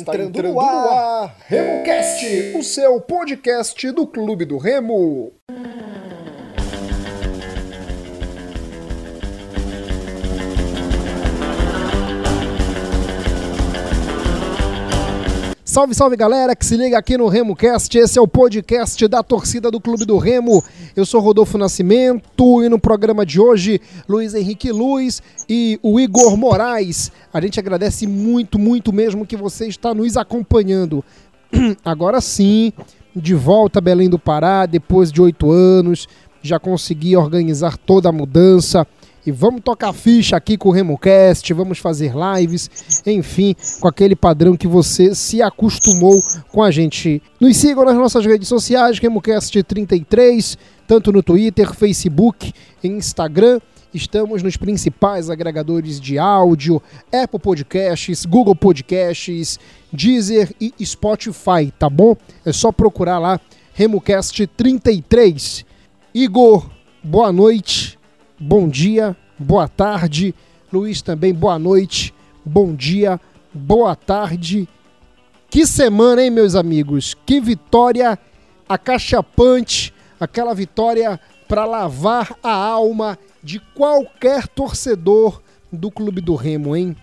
Está entrando, entrando no ar, RemoCast, o seu podcast do Clube do Remo. Salve, salve galera que se liga aqui no RemoCast. Esse é o podcast da torcida do Clube do Remo. Eu sou Rodolfo Nascimento e no programa de hoje, Luiz Henrique Luiz e o Igor Moraes. A gente agradece muito, muito mesmo que você está nos acompanhando. Agora sim, de volta a Belém do Pará, depois de oito anos, já consegui organizar toda a mudança e vamos tocar ficha aqui com o RemoCast, vamos fazer lives, enfim, com aquele padrão que você se acostumou com a gente. Nos sigam nas nossas redes sociais, RemoCast33, tanto no Twitter, Facebook Instagram. Estamos nos principais agregadores de áudio, Apple Podcasts, Google Podcasts, Deezer e Spotify, tá bom? É só procurar lá RemoCast33. Igor, boa noite bom dia, boa tarde. Luiz também, boa noite, bom dia, boa tarde. Que semana, hein, meus amigos? Que vitória acachapante, aquela vitória para lavar a alma de qualquer torcedor do Clube do Remo, hein?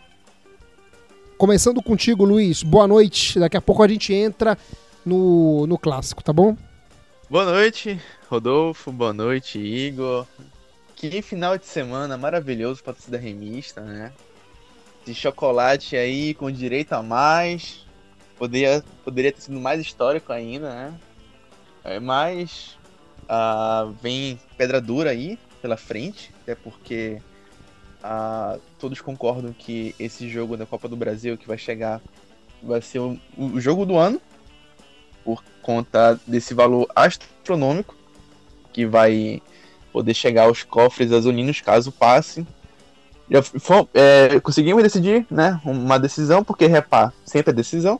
Começando contigo, Luiz. Boa noite. Daqui a pouco a gente entra no, no clássico, tá bom? Boa noite, Rodolfo. Boa noite, Igor. Que final de semana maravilhoso pra torcida remista, né? De chocolate aí com direito a mais. Poderia, poderia ter sido mais histórico ainda, né? É, mas uh, vem pedra dura aí pela frente, até porque uh, todos concordam que esse jogo da Copa do Brasil que vai chegar vai ser o, o jogo do ano, por conta desse valor astronômico que vai poder chegar aos cofres azulinos caso passe. Já é, conseguimos decidir, né? Uma decisão, porque repá sempre é decisão.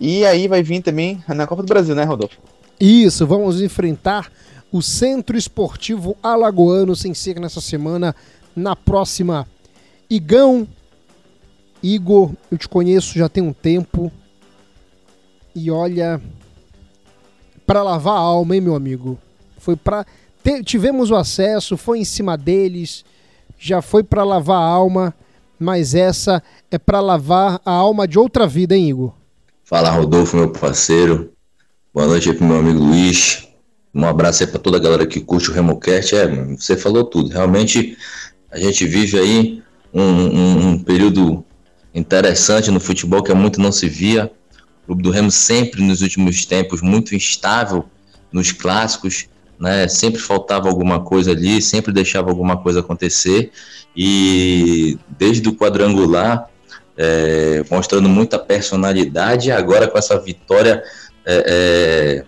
E aí vai vir também na Copa do Brasil, né, Rodolfo? Isso, vamos enfrentar o Centro Esportivo Alagoano sem ser nessa semana, na próxima. Igão, Igor, eu te conheço já tem um tempo. E olha, para lavar a alma, hein, meu amigo? Foi para tivemos o acesso, foi em cima deles, já foi para lavar a alma, mas essa é para lavar a alma de outra vida, hein, Igor? Fala, Rodolfo, meu parceiro. Boa noite aí pro meu amigo Luiz. Um abraço aí para toda a galera que curte o RemoCast. É, você falou tudo. Realmente, a gente vive aí um, um, um período interessante no futebol que há muito não se via. O Clube do Remo sempre, nos últimos tempos, muito instável nos clássicos né? Sempre faltava alguma coisa ali, sempre deixava alguma coisa acontecer e desde o quadrangular é, mostrando muita personalidade, agora com essa vitória é,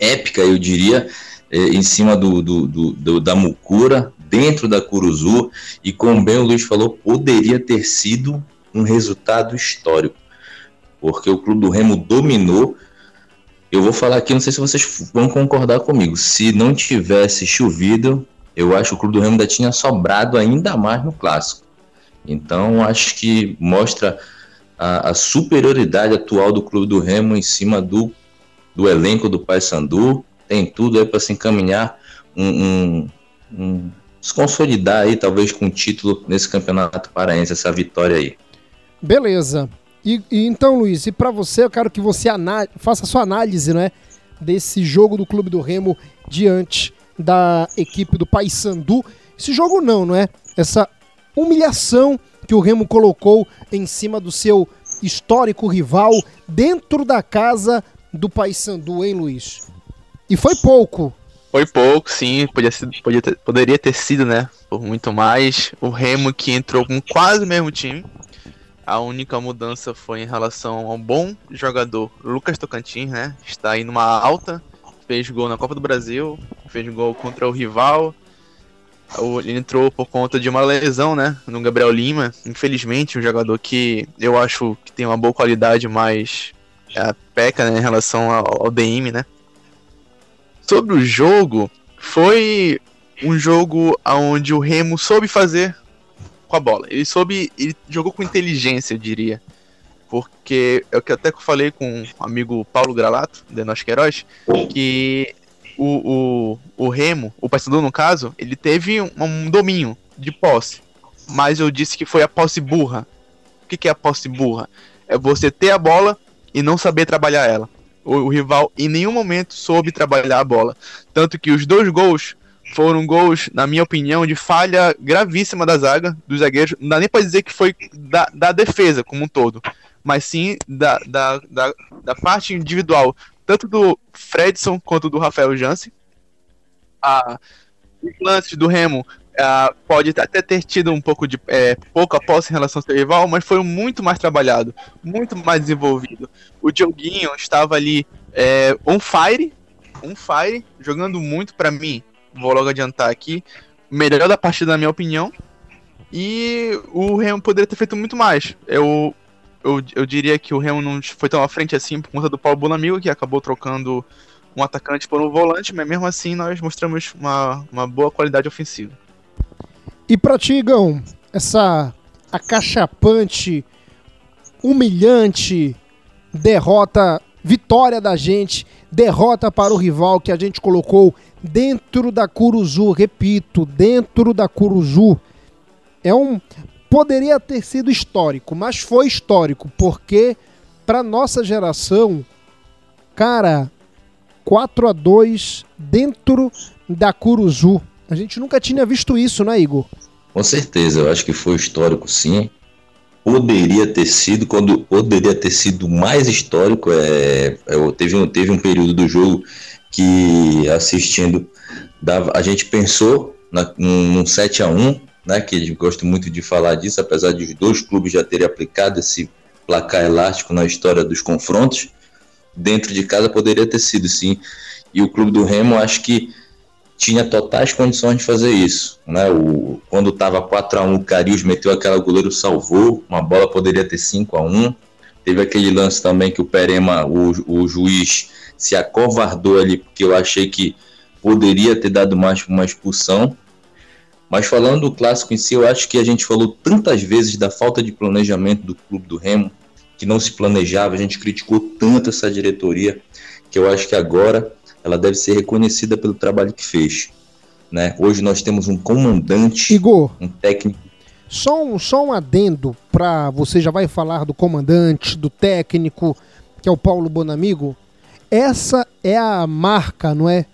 é, épica, eu diria, é, em cima do, do, do, do, da Mucura, dentro da Curuzu, e como bem o Luiz falou, poderia ter sido um resultado histórico, porque o Clube do Remo dominou, eu vou falar aqui, não sei se vocês vão concordar comigo. Se não tivesse chovido, eu acho que o Clube do Remo ainda tinha sobrado ainda mais no clássico. Então, acho que mostra a, a superioridade atual do Clube do Remo em cima do, do elenco do Paysandu. Tem tudo aí para se encaminhar um, um, um, se consolidar aí, talvez com título nesse campeonato paraense, essa vitória aí. Beleza. E, e então, Luiz, e para você, eu quero que você faça a sua análise, né, desse jogo do Clube do Remo diante da equipe do Paysandu. Esse jogo não, não é? Essa humilhação que o Remo colocou em cima do seu histórico rival dentro da casa do Paysandu, hein, Luiz? E foi pouco. Foi pouco, sim. Podia ser, podia ter, poderia ter sido, né? Por muito mais. O Remo que entrou com quase o mesmo time. A única mudança foi em relação ao bom jogador Lucas Tocantins, né? Está aí numa alta, fez gol na Copa do Brasil, fez gol contra o rival. Ele entrou por conta de uma lesão, né? No Gabriel Lima. Infelizmente, um jogador que eu acho que tem uma boa qualidade, mas é, peca né, em relação ao, ao DM, né? Sobre o jogo, foi um jogo onde o Remo soube fazer com a bola. Ele soube. Ele jogou com inteligência, eu diria. porque é o que até que eu falei com o amigo Paulo Gralato, de Nós Queiroz, que o, o, o Remo, o Paysandu no caso, ele teve um, um domínio de posse, mas eu disse que foi a posse burra. O que, que é a posse burra? É você ter a bola e não saber trabalhar ela. O, o rival em nenhum momento soube trabalhar a bola. Tanto que os dois gols foram gols, na minha opinião, de falha gravíssima da zaga, dos zagueiros. Não dá nem pra dizer que foi da, da defesa como um todo, mas sim da, da, da, da parte individual, tanto do Fredson quanto do Rafael Jansen. Ah, os lances do Remo ah, pode até ter tido um pouco de é, pouco posse em relação ao seu rival, mas foi muito mais trabalhado, muito mais desenvolvido. O Dioguinho estava ali é, on fire, on fire, jogando muito para mim vou logo adiantar aqui, melhor da partida, na minha opinião. E o Remo poderia ter feito muito mais. Eu, eu, eu diria que o Remo não foi tão à frente assim por conta do Paulo Bonamigo, que acabou trocando um atacante por um volante, mas mesmo assim nós mostramos uma, uma boa qualidade ofensiva. E pra ti, Igão, essa acachapante, humilhante derrota, vitória da gente, derrota para o rival que a gente colocou dentro da Curuzu, repito, dentro da Curuzu. É um poderia ter sido histórico, mas foi histórico porque para nossa geração, cara, 4 a 2 dentro da Curuzu. A gente nunca tinha visto isso, né, Igor? Com certeza, eu acho que foi histórico sim. Poderia ter sido, quando poderia ter sido mais histórico, é, é, teve, um, teve um período do jogo que assistindo dava, a gente pensou na, num, num 7 a 1 né, que eu gosto muito de falar disso, apesar de os dois clubes já terem aplicado esse placar elástico na história dos confrontos, dentro de casa poderia ter sido sim. E o clube do Remo acho que tinha totais condições de fazer isso. Né? O, quando estava 4 a 1 o Carius meteu aquela goleiro, salvou, uma bola poderia ter 5 a 1 Teve aquele lance também que o Perema, o, o juiz, se acovardou ali, porque eu achei que poderia ter dado mais uma expulsão. Mas falando do clássico em si, eu acho que a gente falou tantas vezes da falta de planejamento do clube do Remo, que não se planejava, a gente criticou tanto essa diretoria, que eu acho que agora ela deve ser reconhecida pelo trabalho que fez. Né? Hoje nós temos um comandante, Igor, um técnico. Só um, só um adendo para você já vai falar do comandante, do técnico, que é o Paulo Bonamigo. Essa é a marca, não é?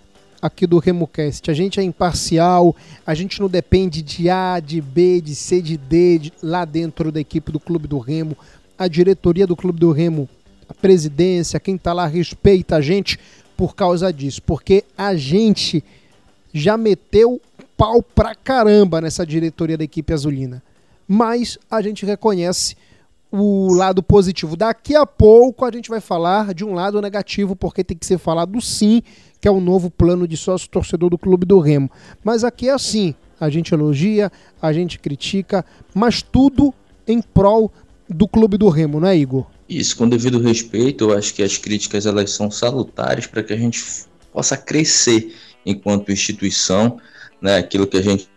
Aqui do RemoCast. A gente é imparcial, a gente não depende de A, de B, de C, de D, de, lá dentro da equipe do Clube do Remo. A diretoria do Clube do Remo, a presidência, quem está lá respeita a gente por causa disso. Porque a gente já meteu pau pra caramba nessa diretoria da equipe azulina. Mas a gente reconhece o lado positivo. Daqui a pouco a gente vai falar de um lado negativo, porque tem que ser falado sim, que é o novo plano de sócio torcedor do Clube do Remo. Mas aqui é assim: a gente elogia, a gente critica, mas tudo em prol do Clube do Remo, não é, Igor? Isso, com devido respeito, eu acho que as críticas elas são salutares para que a gente possa crescer enquanto instituição, né? Aquilo que a gente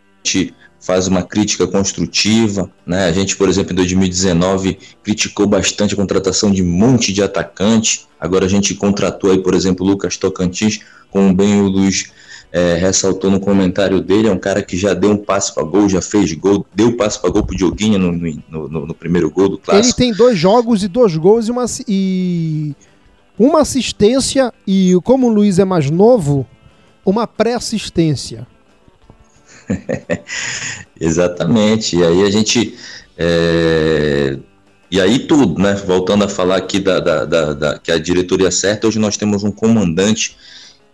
faz uma crítica construtiva. Né? A gente, por exemplo, em 2019 criticou bastante a contratação de um monte de atacante. Agora a gente contratou aí, por exemplo, o Lucas Tocantins, como bem o Luiz é, ressaltou no comentário dele, é um cara que já deu um passe para gol, já fez gol, deu passe para gol pro Dioguinho no, no, no, no, primeiro gol do clássico. Ele tem dois jogos e dois gols e uma, e uma assistência e como o Luiz é mais novo, uma pré-assistência. Exatamente. E aí a gente. É... E aí tudo, né? Voltando a falar aqui da, da, da, da, que a diretoria certa, hoje nós temos um comandante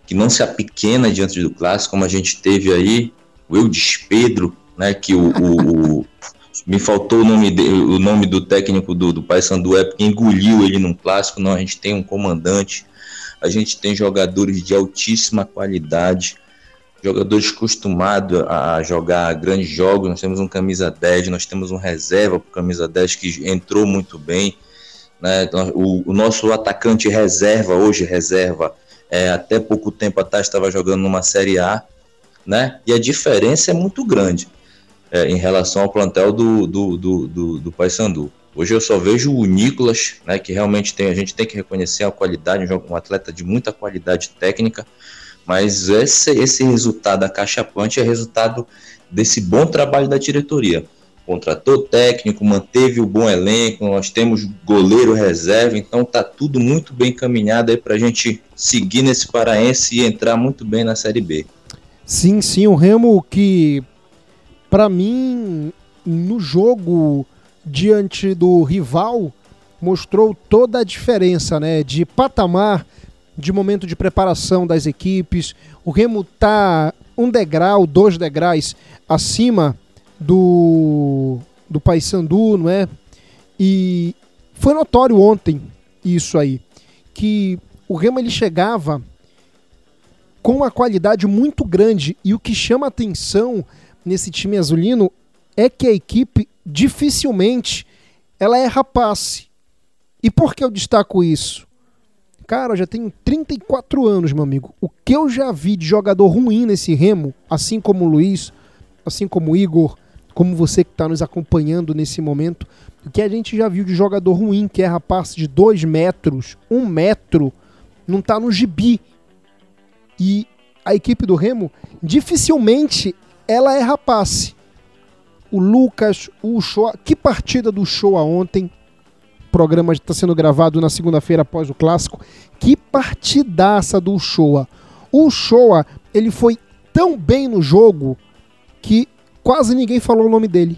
que não se apequena diante do clássico, como a gente teve aí, o Eudes Pedro, né? Que o, o, o me faltou o nome, de, o nome do técnico do, do Paysandu é porque engoliu ele num clássico. Não, a gente tem um comandante, a gente tem jogadores de altíssima qualidade jogadores acostumados a jogar grandes jogos. Nós temos um camisa 10, nós temos um reserva para camisa 10 que entrou muito bem. Né? O, o, nosso atacante reserva, hoje reserva, é, até pouco tempo atrás estava jogando numa Série A, né? e a diferença é muito grande é, em relação ao plantel do, do, do, do, do Paysandu. Hoje eu só vejo o Nicolas, né, que realmente tem, a gente tem que reconhecer a qualidade, um atleta de muita qualidade técnica, mas esse, esse resultado da Caixa Punch é resultado desse bom trabalho da diretoria. Contratou técnico, manteve o bom elenco, nós temos goleiro reserva, então tá tudo muito bem encaminhado aí para a gente seguir nesse paraense e entrar muito bem na Série B. Sim, sim, o Remo que para mim no jogo diante do rival mostrou toda a diferença, né, de patamar, de momento de preparação das equipes. O Remo tá um degrau, dois degraus acima do do Paysandu, não é? E foi notório ontem isso aí, que o Remo ele chegava com uma qualidade muito grande e o que chama atenção nesse time azulino é que a equipe dificilmente ela erra passe. E por que eu destaco isso? Cara, eu já tenho 34 anos, meu amigo. O que eu já vi de jogador ruim nesse remo, assim como o Luiz, assim como o Igor, como você que está nos acompanhando nesse momento, o que a gente já viu de jogador ruim que erra passe de 2 metros, 1 um metro, não está no gibi. E a equipe do Remo dificilmente ela erra passe. O Lucas, o Shoa, que partida do Shoa ontem? Programa está sendo gravado na segunda-feira após o clássico. Que partidaça do Shoa. O Shoa, ele foi tão bem no jogo que quase ninguém falou o nome dele.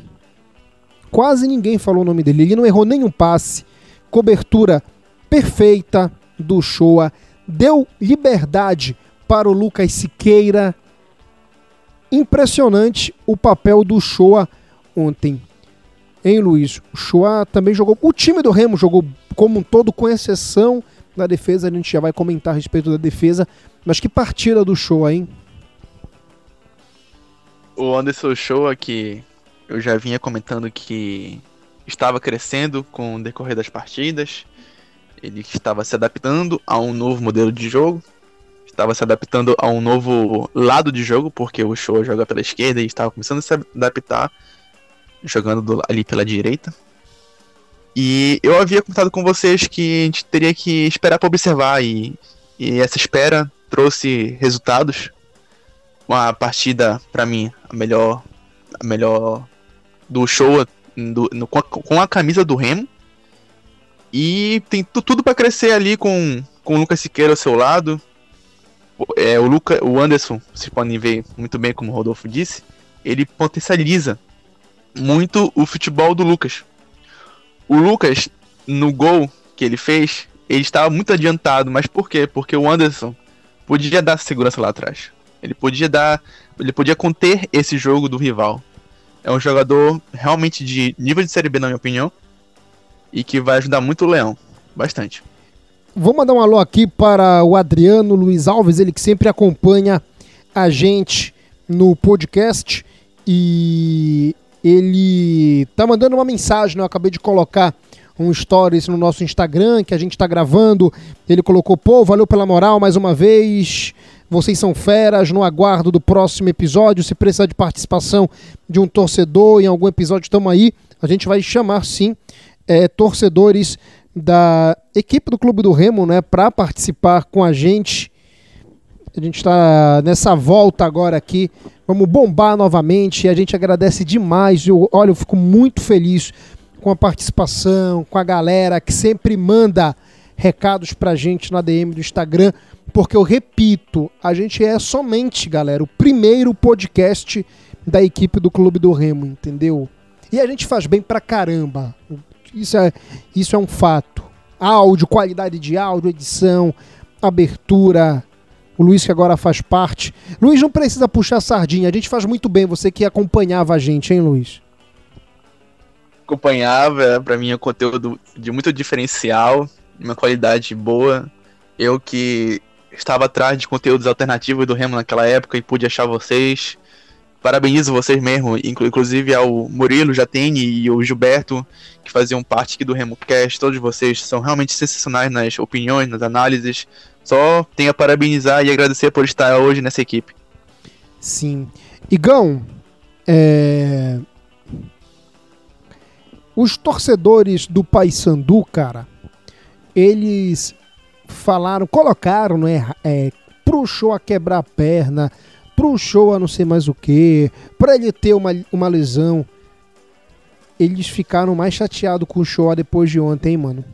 Quase ninguém falou o nome dele. Ele não errou nenhum passe. Cobertura perfeita do Shoa. Deu liberdade para o Lucas Siqueira. Impressionante o papel do Shoa ontem. Hein, Luiz? O Shoa também jogou. O time do Remo jogou como um todo, com exceção da defesa. A gente já vai comentar a respeito da defesa. Mas que partida do Shoa, hein? O Anderson Shoa, que eu já vinha comentando que estava crescendo com o decorrer das partidas. Ele estava se adaptando a um novo modelo de jogo estava se adaptando a um novo lado de jogo, porque o Show joga pela esquerda e estava começando a se adaptar jogando do, ali pela direita. E eu havia comentado com vocês que a gente teria que esperar para observar e, e essa espera trouxe resultados. Uma partida para mim a melhor a melhor do show do, no, com, a, com, a, camisa do Remo. E tem tudo para crescer ali com, com o Lucas Siqueira ao seu lado, é, o, Luca, o Anderson, vocês podem ver muito bem como o Rodolfo disse, ele potencializa muito o futebol do Lucas. O Lucas, no gol que ele fez, ele estava muito adiantado, mas por quê? Porque o Anderson podia dar segurança lá atrás. Ele podia dar, ele podia conter esse jogo do rival. É um jogador realmente de nível de série B, na minha opinião, e que vai ajudar muito o Leão, bastante. Vou mandar um alô aqui para o Adriano Luiz Alves, ele que sempre acompanha a gente no podcast e ele tá mandando uma mensagem, né? Eu acabei de colocar um stories no nosso Instagram que a gente tá gravando. Ele colocou, pô, valeu pela moral mais uma vez. Vocês são feras, no aguardo do próximo episódio. Se precisar de participação de um torcedor em algum episódio, estamos aí. A gente vai chamar sim é, torcedores da equipe do Clube do Remo, né, para participar com a gente. A gente está nessa volta agora aqui. Vamos bombar novamente. E a gente agradece demais. Eu, olha, eu fico muito feliz com a participação, com a galera que sempre manda recados pra gente na DM do Instagram, porque eu repito, a gente é somente, galera, o primeiro podcast da equipe do Clube do Remo, entendeu? E a gente faz bem pra caramba. Isso é, isso é um fato. Áudio, qualidade de áudio, edição, abertura. O Luiz que agora faz parte. Luiz não precisa puxar sardinha, a gente faz muito bem, você que acompanhava a gente, hein, Luiz? Acompanhava, para mim é um conteúdo de muito diferencial, uma qualidade boa. Eu que estava atrás de conteúdos alternativos do Remo naquela época e pude achar vocês parabenizo vocês mesmo, inclusive ao Murilo Jatene e o Gilberto, que faziam parte aqui do RemoCast. Todos vocês são realmente sensacionais nas opiniões, nas análises. Só tenho a parabenizar e agradecer por estar hoje nessa equipe. Sim. Igão, é... Os torcedores do Paysandu, cara, eles falaram, colocaram, né, é, pro a quebrar a perna, pro show a não sei mais o que, pra ele ter uma, uma lesão. Eles ficaram mais chateados com o show depois de ontem, hein, mano.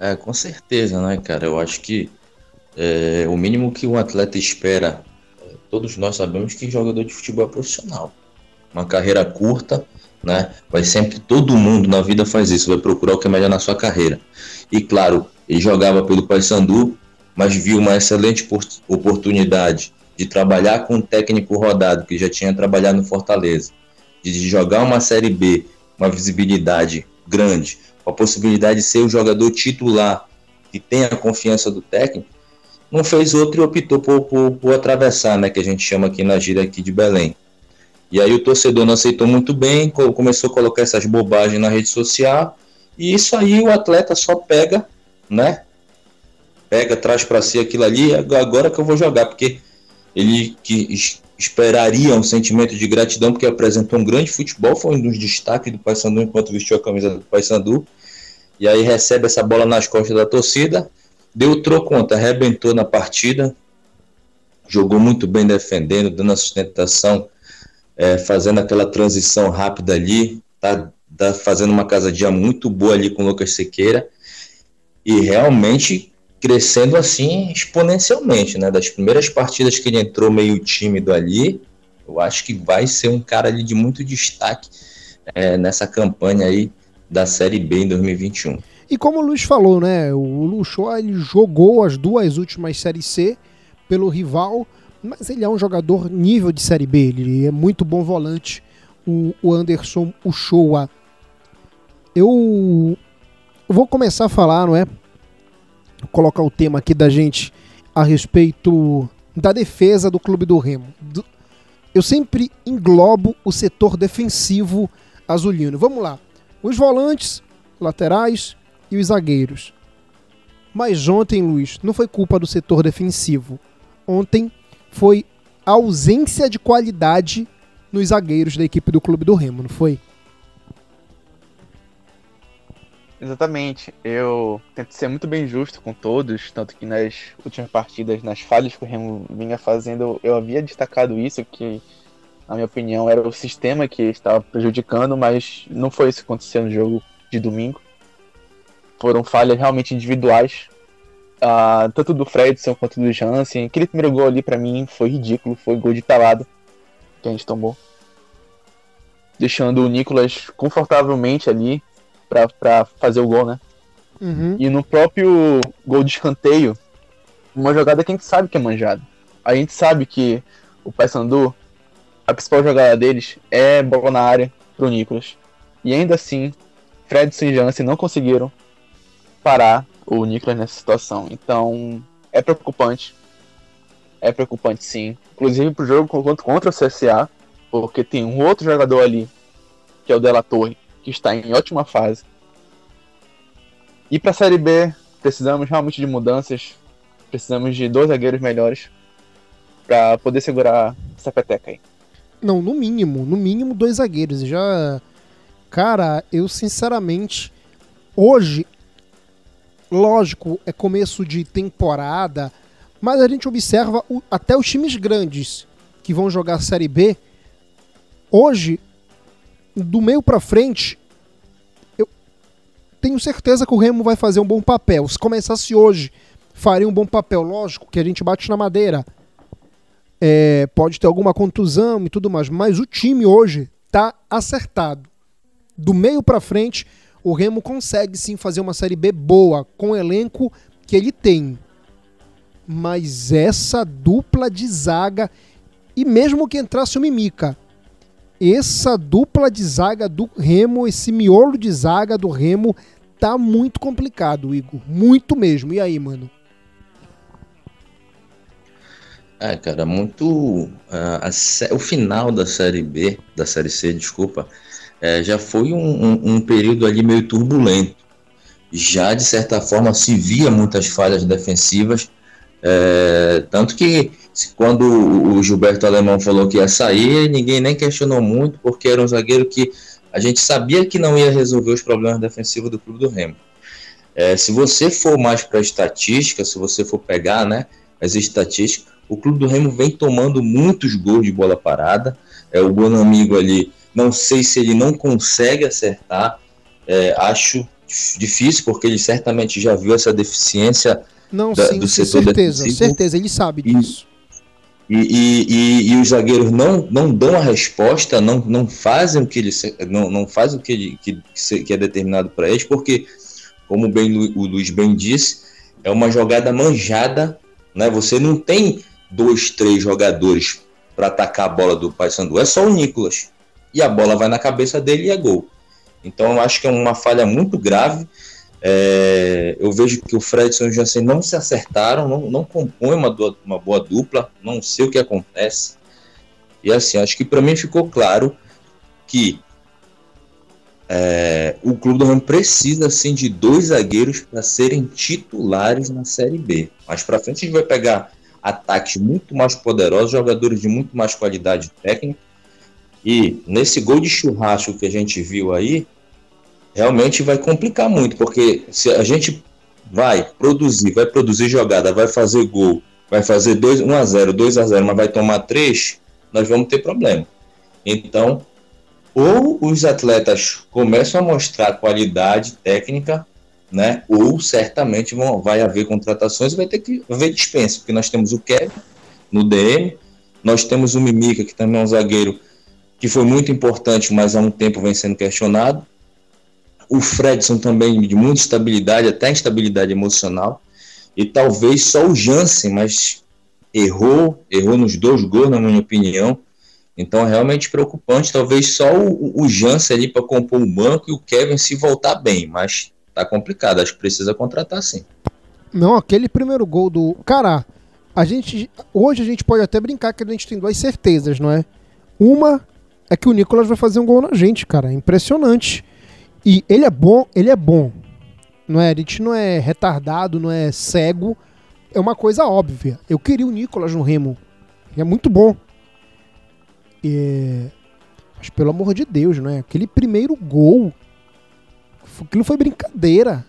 É, com certeza, né, cara? Eu acho que é, o mínimo que um atleta espera, é, todos nós sabemos que jogador de futebol é profissional. Uma carreira curta, né? Vai sempre, todo mundo na vida faz isso, vai procurar o que é melhor na sua carreira. E claro, ele jogava pelo Paysandu, mas viu uma excelente oportunidade de trabalhar com um técnico rodado que já tinha trabalhado no Fortaleza, de jogar uma Série B, uma visibilidade grande, a possibilidade de ser o jogador titular que tem a confiança do técnico, não fez outro e optou por, por, por atravessar, né, que a gente chama aqui na gira aqui de Belém. E aí o torcedor não aceitou muito bem, começou a colocar essas bobagens na rede social, e isso aí o atleta só pega, né? Pega, traz para si aquilo ali, agora que eu vou jogar, porque ele que esperaria um sentimento de gratidão, porque apresentou um grande futebol, foi um dos destaques do Paysandu enquanto vestiu a camisa do Paysandu, e aí recebe essa bola nas costas da torcida, deu troco conta, arrebentou na partida, jogou muito bem defendendo, dando a sustentação, é, fazendo aquela transição rápida ali, tá, tá fazendo uma casadinha muito boa ali com o Lucas Sequeira, e realmente crescendo assim exponencialmente, né? Das primeiras partidas que ele entrou meio tímido ali, eu acho que vai ser um cara ali de muito destaque é, nessa campanha aí da Série B em 2021. E como o Luiz falou, né? O Luxo ele jogou as duas últimas Série C pelo rival, mas ele é um jogador nível de Série B, ele é muito bom volante, o, o Anderson Uchoa. Eu vou começar a falar, não é? Colocar o tema aqui da gente a respeito da defesa do Clube do Remo. Eu sempre englobo o setor defensivo azulino. Vamos lá os volantes, laterais e os zagueiros. Mas ontem, Luiz, não foi culpa do setor defensivo. Ontem foi a ausência de qualidade nos zagueiros da equipe do Clube do Remo, não foi? Exatamente. Eu tento ser muito bem justo com todos, tanto que nas últimas partidas, nas falhas que o Remo vinha fazendo, eu havia destacado isso, que na minha opinião, era o sistema que estava prejudicando, mas não foi isso que aconteceu no jogo de domingo. Foram falhas realmente individuais, uh, tanto do Fredson quanto do Jansen. Aquele primeiro gol ali para mim foi ridículo, foi gol de pelado que a gente tomou. Deixando o Nicolas confortavelmente ali para fazer o gol, né? Uhum. E no próprio gol de escanteio, uma jogada que a gente sabe que é manjada. A gente sabe que o Paysandu a principal jogada deles é bola na área pro Nicolas. E ainda assim, Fredson e Jansen não conseguiram parar o Nicolas nessa situação. Então, é preocupante. É preocupante sim. Inclusive pro jogo contra o CSA, porque tem um outro jogador ali, que é o Della Torre, que está em ótima fase. E para a Série B, precisamos realmente de mudanças. Precisamos de dois zagueiros melhores para poder segurar essa peteca aí. Não, no mínimo, no mínimo dois zagueiros. Já. Cara, eu sinceramente. Hoje, lógico, é começo de temporada, mas a gente observa o, até os times grandes que vão jogar a Série B. Hoje, do meio para frente, eu tenho certeza que o Remo vai fazer um bom papel. Se começasse hoje, faria um bom papel. Lógico que a gente bate na madeira é, pode ter alguma contusão e tudo mais, mas o time hoje está acertado. Do meio para frente, o Remo consegue sim fazer uma Série B boa, com o elenco que ele tem. Mas essa dupla de zaga, e mesmo que entrasse o Mimica, essa dupla de zaga do Remo, esse miolo de zaga do Remo, tá muito complicado, Igor. Muito mesmo. E aí, mano? É, cara, muito. Uh, a, o final da série B, da série C, desculpa, é, já foi um, um, um, período ali meio turbulento. Já, de certa forma, se via muitas falhas defensivas, é, tanto que quando o Gilberto Alemão falou que ia sair, ninguém nem questionou muito, porque era um zagueiro que a gente sabia que não ia resolver os problemas defensivos do clube do Remo. É, se você for mais para estatística, se você for pegar né, as estatísticas, o clube do Remo vem tomando muitos gols de bola parada. É, o Bonamigo ali, não sei se ele não consegue acertar, é, acho difícil, porque ele certamente já viu essa deficiência não, da, sim, do setor certeza, defensivo. certeza, ele sabe disso. E, e, e, e, os zagueiros não, não dão a resposta, não, não fazem o que ele não, não fazem o que, ele, que, que é determinado para eles, porque como bem o Luiz bem disse, é uma jogada manjada, né? Você não tem dois, três jogadores para atacar a bola do Paysandu, é só o Nicolas. E a bola vai na cabeça dele e é gol. Então eu acho que é uma falha muito grave. É, eu vejo que o Fredson e o Jansen não se acertaram, não, não compõem uma, uma boa dupla, não sei o que acontece. E assim, acho que para mim ficou claro que é, o Clube do Remo precisa assim, de dois zagueiros para serem titulares na Série B. Mais para frente a gente vai pegar ataques muito mais poderosos, jogadores de muito mais qualidade técnica. E nesse gol de churrasco que a gente viu aí, realmente vai complicar muito, porque se a gente vai produzir, vai produzir jogada, vai fazer gol, vai fazer 2, 1 a 0, 2 a 0, mas vai tomar 3, nós vamos ter problema. Então, ou os atletas começam a mostrar qualidade técnica, né? Ou certamente vão, vai haver contratações e vai ter que haver dispensa, porque nós temos o Kevin no DM, nós temos o Mimica, que também é um zagueiro que foi muito importante, mas há um tempo vem sendo questionado. O Fredson também de muita estabilidade, até instabilidade emocional. E talvez só o Jansen, mas errou, errou nos dois gols, na minha opinião. Então é realmente preocupante. Talvez só o, o Jansen ali para compor o banco e o Kevin se voltar bem, mas tá complicado. Acho que precisa contratar sim. Não, aquele primeiro gol do. Cara, a gente. Hoje a gente pode até brincar que a gente tem duas certezas, não é? Uma é que o Nicolas vai fazer um gol na gente, cara. Impressionante. E ele é bom, ele é bom. Não é? A gente não é retardado, não é cego. É uma coisa óbvia. Eu queria o Nicolas no Remo. Ele é muito bom. É... Mas pelo amor de Deus, não é? Aquele primeiro gol. Aquilo foi brincadeira.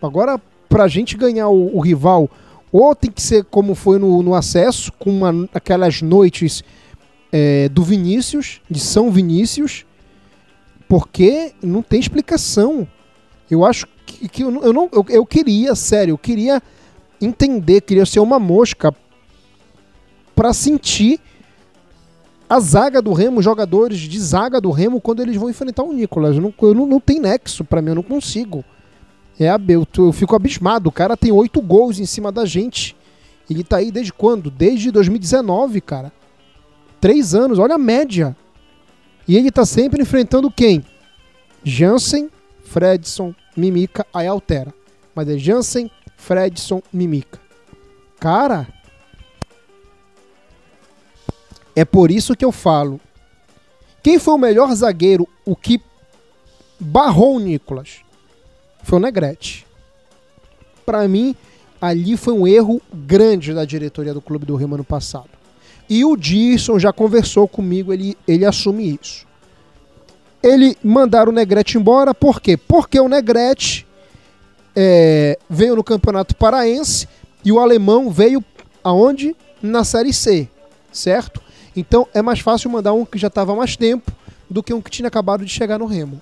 Agora, pra gente ganhar o, o rival, ou tem que ser como foi no, no acesso, com uma, aquelas noites é, do Vinícius, de São Vinícius, porque não tem explicação. Eu acho que, que eu, eu, não, eu, eu queria, sério, eu queria entender, queria ser uma mosca para sentir a zaga do Remo, jogadores de zaga do Remo, quando eles vão enfrentar o Nicolas. Eu não, eu não, não tem nexo para mim, eu não consigo. É, eu, eu fico abismado. O cara tem oito gols em cima da gente. Ele tá aí desde quando? Desde 2019, cara. Três anos, olha a média. E ele tá sempre enfrentando quem? Jansen, Fredson, Mimica, aí altera. Mas é Jansen, Fredson, Mimica. Cara, é por isso que eu falo. Quem foi o melhor zagueiro, o que barrou o Nicolas? Foi o Negrete. Para mim, ali foi um erro grande da diretoria do Clube do Rio ano passado. E o Disson já conversou comigo, ele, ele assume isso. Ele mandaram o Negrete embora, por quê? Porque o Negrete é, veio no Campeonato Paraense e o alemão veio aonde? Na Série C, certo? Então é mais fácil mandar um que já estava há mais tempo do que um que tinha acabado de chegar no Remo.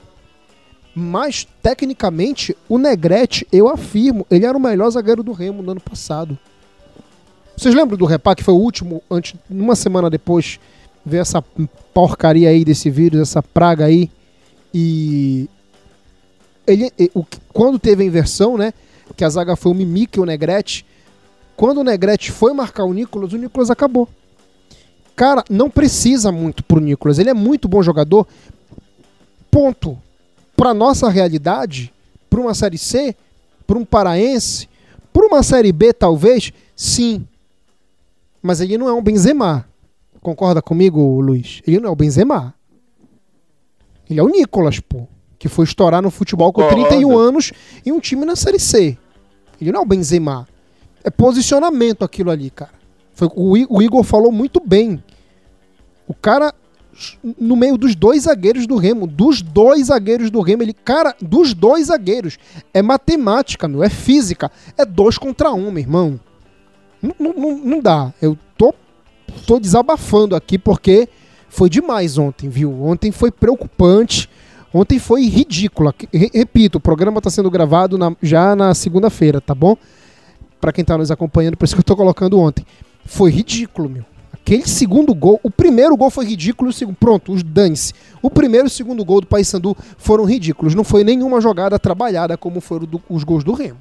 Mas, tecnicamente, o Negrete, eu afirmo, ele era o melhor zagueiro do Remo no ano passado. Vocês lembram do Repá, que foi o último, antes, uma semana depois, ver essa porcaria aí desse vírus, essa praga aí? E. Ele, o, quando teve a inversão, né? Que a zaga foi o Mimic e o Negrete. Quando o Negrete foi marcar o Nicolas, o Nicolas acabou. Cara, não precisa muito pro Nicolas. Ele é muito bom jogador. Ponto. Pra nossa realidade, pra uma Série C, pra um Paraense, pra uma Série B, talvez, sim. Mas ele não é um Benzema. Concorda comigo, Luiz? Ele não é o Benzema. Ele é o Nicolas, pô. Que foi estourar no futebol com 31 anos em um time na Série C. Ele não é o Benzema. É posicionamento aquilo ali, cara. Foi, o, o Igor falou muito bem. O cara, no meio dos dois zagueiros do Remo, dos dois zagueiros do Remo, ele, cara, dos dois zagueiros. É matemática, meu, é física. É dois contra um, meu irmão. Não, não, não dá. Eu tô, tô desabafando aqui porque foi demais ontem, viu? Ontem foi preocupante. Ontem foi ridícula. Repito, o programa está sendo gravado na, já na segunda-feira, tá bom? Para quem tá nos acompanhando, por isso que eu tô colocando ontem. Foi ridículo, meu. Aquele segundo gol, o primeiro gol foi ridículo, o segundo, pronto, os dane-se. O primeiro e o segundo gol do Paysandu foram ridículos. Não foi nenhuma jogada trabalhada como foram do, os gols do Remo.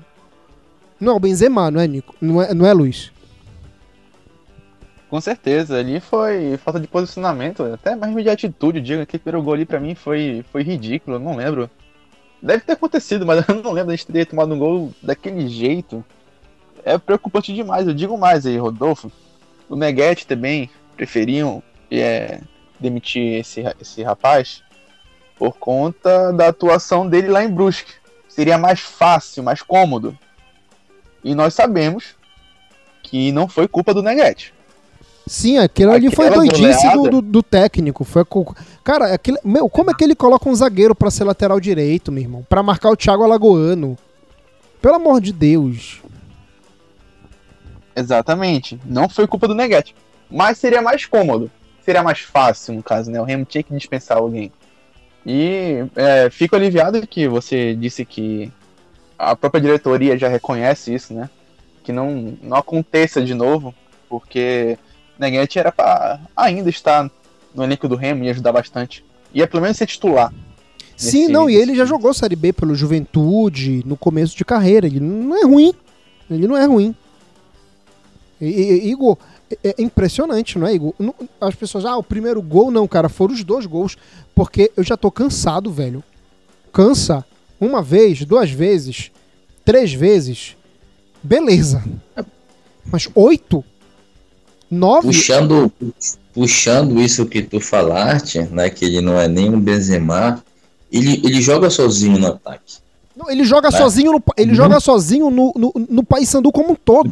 Não é o Benzema, não é, Nico? Não é, não é Luiz? Com certeza, ali foi falta de posicionamento, até mais de atitude. Diga que o gol ali pra mim foi, foi ridículo, não lembro. Deve ter acontecido, mas eu não lembro de ter tomado um gol daquele jeito. É preocupante demais, eu digo mais aí, Rodolfo. O Neguete também preferiam é, demitir esse, esse rapaz por conta da atuação dele lá em Brusque. Seria mais fácil, mais cômodo. E nós sabemos que não foi culpa do Neguete. Sim, aquilo ali foi doidice do, do, do, técnico. Foi, cara, aquele, meu, como é que ele coloca um zagueiro para ser lateral direito, meu irmão? Para marcar o Thiago Alagoano. Pelo amor de Deus. Exatamente. Não foi culpa do Neguete. Mas seria mais cômodo. Seria mais fácil, no caso, né? O Remo tinha que dispensar alguém. E é, fico aliviado que você disse que a própria diretoria já reconhece isso, né? Que não, não aconteça de novo, porque Neguete era para ainda estar no elenco do Remo e ajudar bastante. Ia pelo menos ser titular. Sim, nesse, não, e ele já jogou Série B pelo Juventude no começo de carreira. Ele não é ruim. Ele não é ruim. E, e, Igor, é, é impressionante, não é, Igor? As pessoas, ah, o primeiro gol, não, cara, foram os dois gols. Porque eu já tô cansado, velho. Cansa. Uma vez, duas vezes, três vezes. Beleza. Mas oito? Nove? Puxando, puxando isso que tu falaste, né? Que ele não é nem um Benzema, ele, ele joga sozinho no ataque. Não, ele joga né? sozinho no, ele uhum. joga sozinho no, no, no Paysandu como um todo.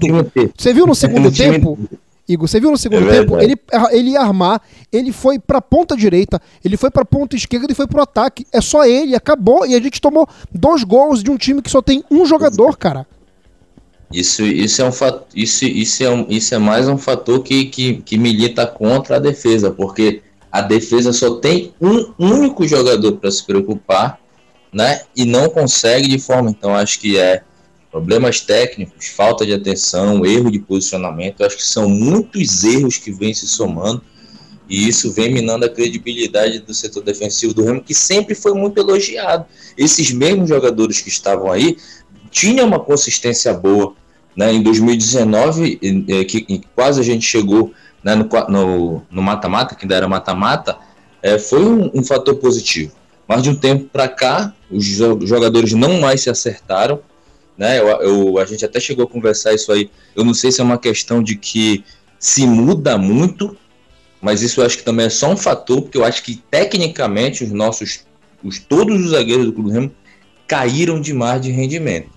Você viu no segundo tempo? Igor, você viu no segundo é tempo? Ele, ele ia armar, ele foi pra ponta direita, ele foi pra ponta esquerda e foi pro ataque. É só ele, acabou. E a gente tomou dois gols de um time que só tem um jogador, cara. Isso, isso, é, um fato, isso, isso, é, um, isso é mais um fator que, que, que milita contra a defesa, porque a defesa só tem um único jogador para se preocupar, né? E não consegue de forma. Então, acho que é problemas técnicos, falta de atenção, erro de posicionamento. Acho que são muitos erros que vêm se somando e isso vem minando a credibilidade do setor defensivo do Remo, que sempre foi muito elogiado. Esses mesmos jogadores que estavam aí tinham uma consistência boa, né, em 2019, é, que, que, quase a gente chegou né, no mata-mata, que ainda era mata-mata, é, foi um, um, fator positivo. Mas de um tempo para cá, os jogadores não mais se acertaram. Né, eu, eu, a gente até chegou a conversar isso aí. Eu não sei se é uma questão de que se muda muito, mas isso eu acho que também é só um fator, porque eu acho que tecnicamente os nossos, os, todos os zagueiros do Clube Remo caíram demais de rendimento.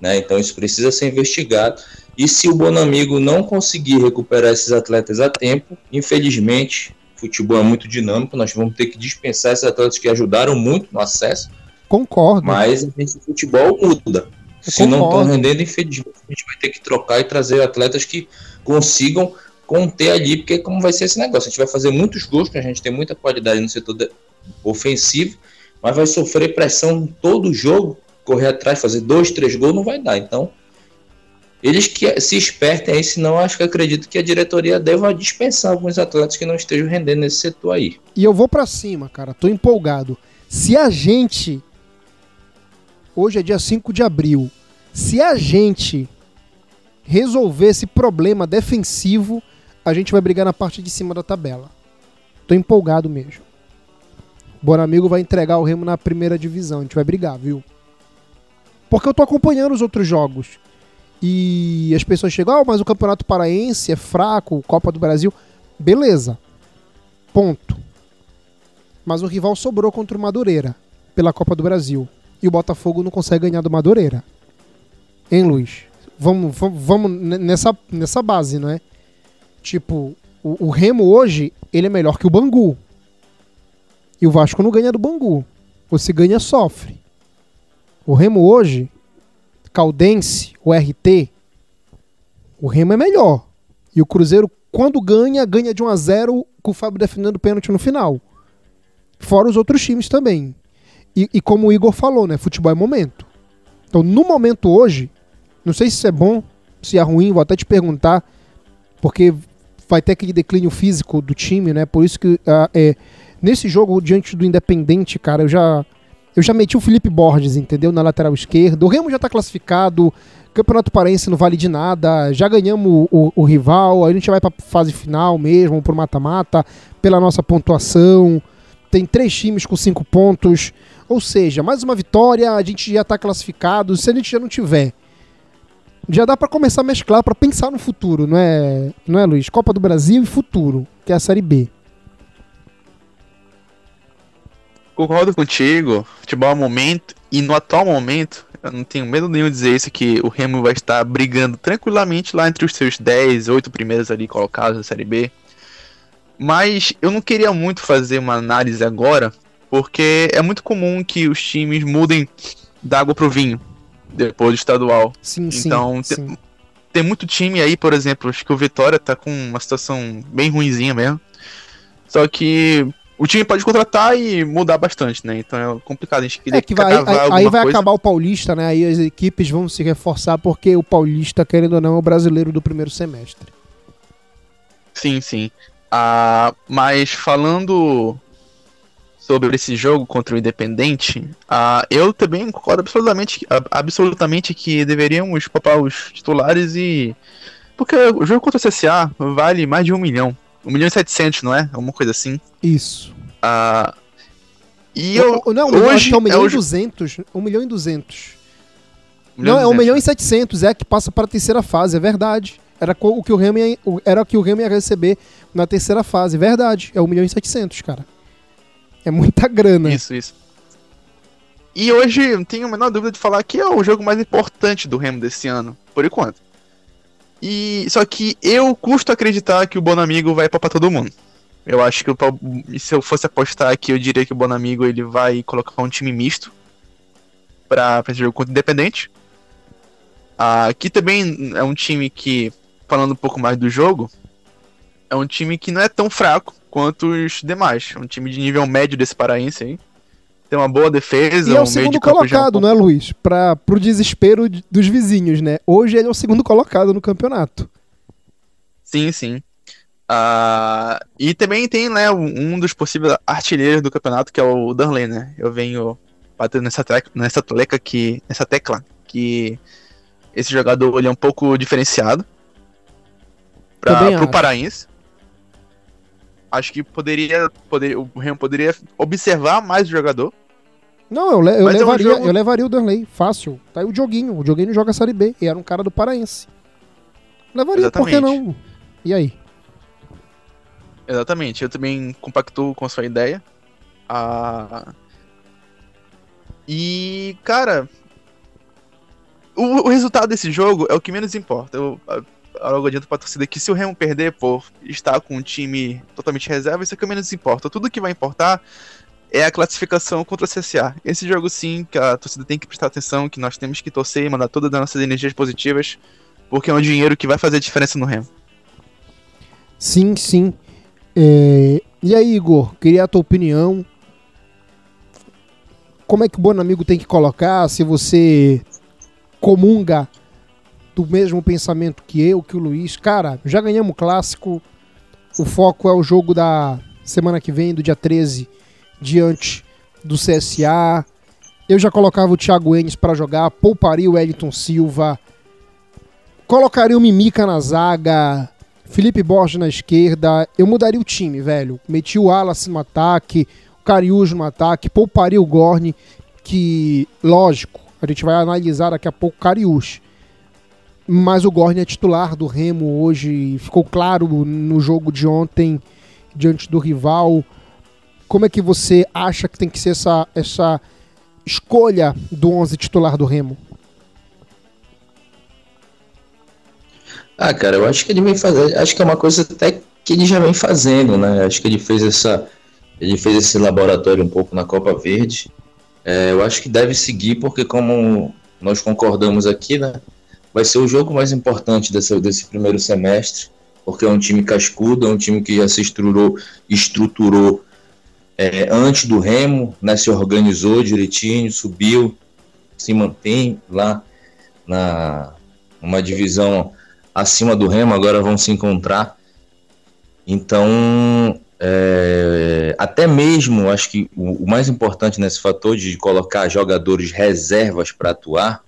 Né? Então isso precisa ser investigado. E se o Bonamigo não conseguir recuperar esses atletas a tempo, infelizmente, futebol é muito dinâmico, nós vamos ter que dispensar esses atletas que ajudaram muito no acesso. Concordo. Mas o futebol muda. Se concordo. não estão rendendo, infelizmente, a gente vai ter que trocar e trazer atletas que consigam conter ali, porque como vai ser esse negócio? A gente vai fazer muitos gols, porque a gente tem muita qualidade no setor ofensivo, mas vai sofrer pressão todo jogo correr atrás, fazer dois, três gols, não vai dar. Então, eles que se espertem aí, senão acho que acredito que a diretoria deva dispensar alguns atletas que não estejam rendendo nesse setor aí. E eu vou para cima, cara, tô empolgado. Se a gente hoje é dia 5 de abril, se a gente resolver esse problema defensivo, a gente vai brigar na parte de cima da tabela. Tô empolgado mesmo. Bonamigo vai entregar o Remo na primeira divisão, a gente vai brigar, viu? Porque eu tô acompanhando os outros jogos. E as pessoas chegam, ah, mas o Campeonato Paraense é fraco, Copa do Brasil. Beleza. Ponto. Mas o rival sobrou contra o Madureira pela Copa do Brasil. E o Botafogo não consegue ganhar do Madureira. Hein, Luiz? Vamos, vamos nessa, nessa base, não é? Tipo, o, o Remo hoje, ele é melhor que o Bangu. E o Vasco não ganha do Bangu. Ou se ganha, sofre. O Remo hoje, Caldense, o RT, o Remo é melhor. E o Cruzeiro, quando ganha, ganha de 1 a 0 com o Fábio defendendo o pênalti no final. Fora os outros times também. E, e como o Igor falou, né? Futebol é momento. Então, no momento hoje, não sei se isso é bom, se é ruim, vou até te perguntar, porque vai ter aquele declínio físico do time, né? Por isso que uh, é, nesse jogo, diante do Independente, cara, eu já eu já meti o Felipe Borges, entendeu? Na lateral esquerda. O Remo já tá classificado. Campeonato Parense não vale de nada. Já ganhamos o, o, o rival. A gente vai pra fase final mesmo, pro mata-mata, pela nossa pontuação. Tem três times com cinco pontos. Ou seja, mais uma vitória, a gente já tá classificado. Se a gente já não tiver já dá para começar a mesclar para pensar no futuro, não é, não é, Luiz? Copa do Brasil e futuro, que é a Série B. Concordo contigo. Futebol é momento e no atual momento, eu não tenho medo nenhum de dizer isso que o Remo vai estar brigando tranquilamente lá entre os seus 10, 8 primeiros ali colocados da Série B. Mas eu não queria muito fazer uma análise agora, porque é muito comum que os times mudem da água pro vinho depois do estadual. Sim, então, sim, tem, tem muito time aí, por exemplo, acho que o Vitória tá com uma situação bem ruinzinha mesmo. Só que o time pode contratar e mudar bastante, né? Então é complicado. A gente queria é que vai, aí, aí vai coisa. acabar o Paulista, né? Aí as equipes vão se reforçar porque o Paulista, querendo ou não, é o brasileiro do primeiro semestre. Sim, sim. Ah, mas falando sobre esse jogo contra o Independente, uh, eu também concordo absolutamente, absolutamente que deveríamos poupar os titulares e. Porque o jogo contra o CSA vale mais de um milhão. Um milhão e setecentos, não é? Uma coisa assim. Isso. Uh, e eu. Não, hoje é um milhão é e duzentos. Um milhão e duzentos. não, é um milhão e setecentos, é que passa para a terceira fase, é verdade. Era o que o Remy ia, era o que o Remy ia receber na terceira fase, verdade. É um milhão e setecentos, cara. É muita grana. Isso, isso. E hoje, não tenho a menor dúvida de falar que é o jogo mais importante do Remo desse ano, por enquanto. E só que eu custo acreditar que o Bonamigo vai para todo mundo. Eu acho que se eu fosse apostar aqui, eu diria que o Bonamigo ele vai colocar um time misto para esse jogo contra o Independente. Aqui também é um time que, falando um pouco mais do jogo, é um time que não é tão fraco quanto os demais. Um time de nível médio desse paraense aí. Tem uma boa defesa, e é o segundo colocado, né, Luiz? Para pro desespero dos vizinhos, né? Hoje ele é o segundo colocado no campeonato. Sim, sim. Uh, e também tem, né, um dos possíveis artilheiros do campeonato, que é o Darley, né? Eu venho batendo nessa, nessa, tecla que, nessa tecla que esse jogador ele é um pouco diferenciado para pro paraense acho que poderia, poderia o Remo poderia observar mais o jogador. Não, eu, le eu levaria, é um jogo... eu levaria o Danley, fácil. Tá aí o Joguinho. O Joguinho joga a Série B e era um cara do Paraense. Levaria, Exatamente. por que não? E aí? Exatamente, eu também compactuo com a sua ideia. Ah... E, cara, o, o, resultado desse jogo é o que menos importa. Eu, algo adianta pra torcida que se o Remo perder por estar com um time totalmente reserva, isso é que menos importa. Tudo que vai importar é a classificação contra o CSA. Esse jogo sim, que a torcida tem que prestar atenção, que nós temos que torcer e mandar todas as nossas energias positivas, porque é um dinheiro que vai fazer diferença no Remo. Sim, sim. É... E aí, Igor, queria a tua opinião. Como é que o Bonamigo tem que colocar? Se você comunga do mesmo pensamento que eu, que o Luiz. Cara, já ganhamos o clássico. O foco é o jogo da semana que vem, do dia 13, diante do CSA. Eu já colocava o Thiago Enes para jogar, pouparia o Wellington Silva, colocaria o Mimica na zaga, Felipe Borges na esquerda. Eu mudaria o time, velho. Metia o Wallace no ataque, o Cariújo no ataque, pouparia o Gorne, que, lógico, a gente vai analisar daqui a pouco o Cariújo. Mas o Gorne é titular do Remo hoje, ficou claro no jogo de ontem diante do rival. Como é que você acha que tem que ser essa, essa escolha do 11 titular do Remo? Ah, cara, eu acho que ele vem fazer, acho que é uma coisa até que ele já vem fazendo, né? Acho que ele fez essa, ele fez esse laboratório um pouco na Copa Verde. É, eu acho que deve seguir porque como nós concordamos aqui, né? Vai ser o jogo mais importante desse, desse primeiro semestre, porque é um time cascudo, é um time que já se estruturou, estruturou é, antes do Remo, né? Se organizou direitinho, subiu, se mantém lá na uma divisão acima do Remo, agora vão se encontrar. Então, é, até mesmo, acho que o, o, mais importante nesse fator de colocar jogadores reservas para atuar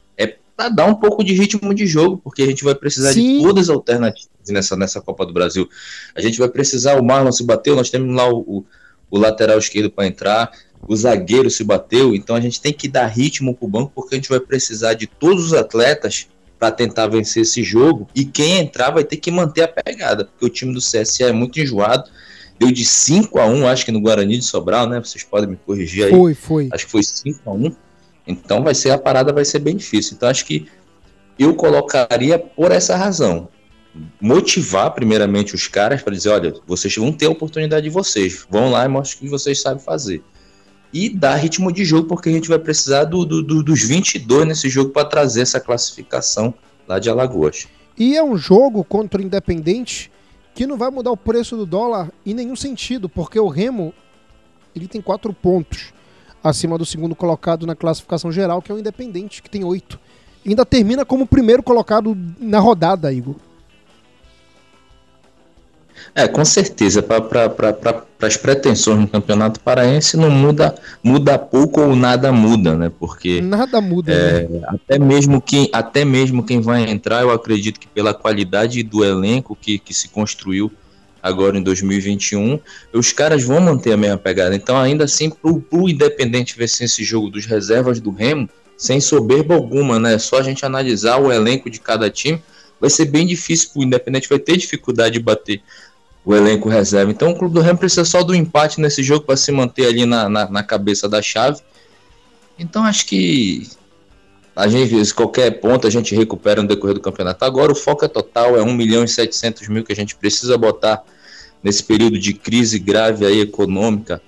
para dar um pouco de ritmo de jogo, porque a gente vai precisar Sim. de todas as alternativas nessa, nessa Copa do Brasil. A gente vai precisar, o Marlon se bateu, nós temos lá o, o, o lateral esquerdo para entrar, o zagueiro se bateu, então a gente tem que dar ritmo para o banco, porque a gente vai precisar de todos os atletas para tentar vencer esse jogo. E quem entrar vai ter que manter a pegada, porque o time do CSA é muito enjoado. Deu de 5 a 1 acho que no Guarani de Sobral, né? Vocês podem me corrigir aí. Foi, foi. Acho que foi 5 a 1 Então vai ser a parada vai ser bem difícil. Então acho que eu colocaria por essa razão. Motivar primeiramente os caras para dizer, olha, vocês vão ter a oportunidade de vocês. Vão lá e mostrem o que vocês sabem fazer e dar ritmo de jogo, porque a gente vai precisar do, do, do dos 22 nesse jogo para trazer essa classificação lá de Alagoas. E é um jogo contra o Independente que não vai mudar o preço do dólar em nenhum sentido, porque o Remo ele tem quatro pontos acima do segundo colocado na classificação geral, que é o Independente, que tem oito. Ainda termina como primeiro colocado na rodada, Igor. É, com certeza. Para pra, as pretensões no Campeonato Paraense não muda, muda pouco ou nada muda, né? Porque nada muda. É, né? até mesmo quem até mesmo quem vai entrar, eu acredito que pela qualidade do elenco que, que se construiu agora em 2021, os caras vão manter a mesma pegada. Então, ainda assim, pro, pro Independente vencer esse jogo dos reservas do Remo, sem soberba alguma, né? Só a gente analisar o elenco de cada time, vai ser bem difícil pro Independente, vai ter dificuldade de bater o elenco reserva. Então o Clube do Remo precisa só do empate nesse jogo para se manter ali na, na, na, cabeça da chave. Então acho que a gente, qualquer ponto a gente recupera no decorrer do campeonato. Agora o foco é total, é 1 milhão e 700 mil que a gente precisa botar nesse período de crise grave aí econômica,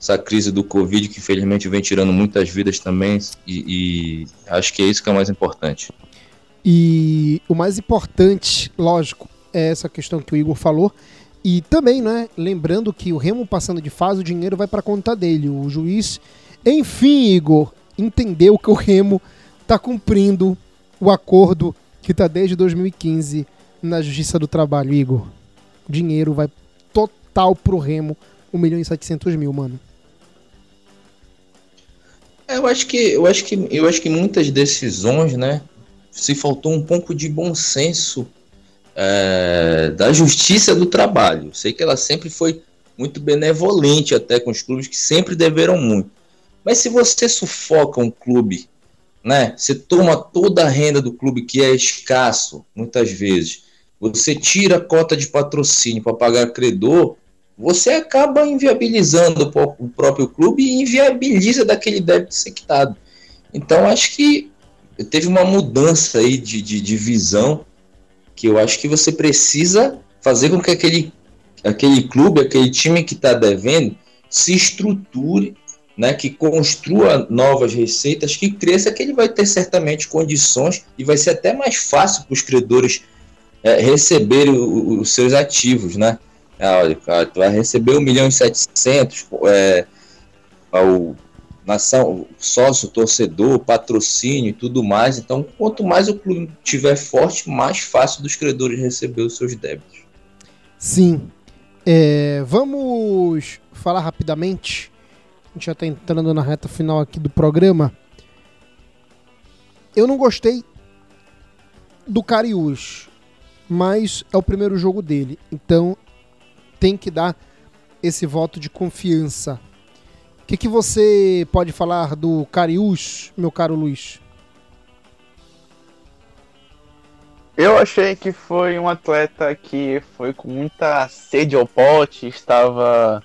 essa crise do Covid que infelizmente vem tirando muitas vidas também e, e acho que é isso que é o mais importante. E o mais importante, lógico, é essa questão que o Igor falou, e também, né, lembrando que o Remo passando de fase, o dinheiro vai para conta dele. O juiz, enfim, Igor, entendeu que o Remo está cumprindo o acordo que está desde 2015 na Justiça do Trabalho, Igor. O dinheiro vai total pro Remo, 1 milhão e 700 mil, mano. É, eu acho que eu acho que eu acho que muitas decisões, né, se faltou um pouco de bom senso é, da Justiça do Trabalho. Sei que ela sempre foi muito benevolente até com os clubes que sempre deveram muito. Mas se você sufoca um clube, né? Você toma toda a renda do clube que é escasso, muitas vezes. Você tira a cota de patrocínio para pagar credor, você acaba inviabilizando o próprio clube e inviabiliza daquele débito ser quitado. Então acho que teve uma mudança aí de, de, de visão que eu acho que você precisa fazer com que aquele, aquele clube, aquele time que está devendo, se estruture, né, que construa novas receitas, que cresça, que ele vai ter certamente condições e vai ser até mais fácil para os credores é, receberem os seus ativos, né? Ah, olha, cara, tu vai receber 1 milhão e 700, é, ao, nação, sócio, torcedor, patrocínio e tudo mais. Então, quanto mais o clube tiver forte, mais fácil dos credores receber os seus débitos. Sim. É, vamos falar rapidamente. Gente já está entrando na reta final aqui do programa. Eu não gostei do Cariús, mas é o primeiro jogo dele. Então tem que dar esse voto de confiança o que, que você pode falar do Cariús, meu caro Luiz? Eu achei que foi um atleta que foi com muita sede ao pote, estava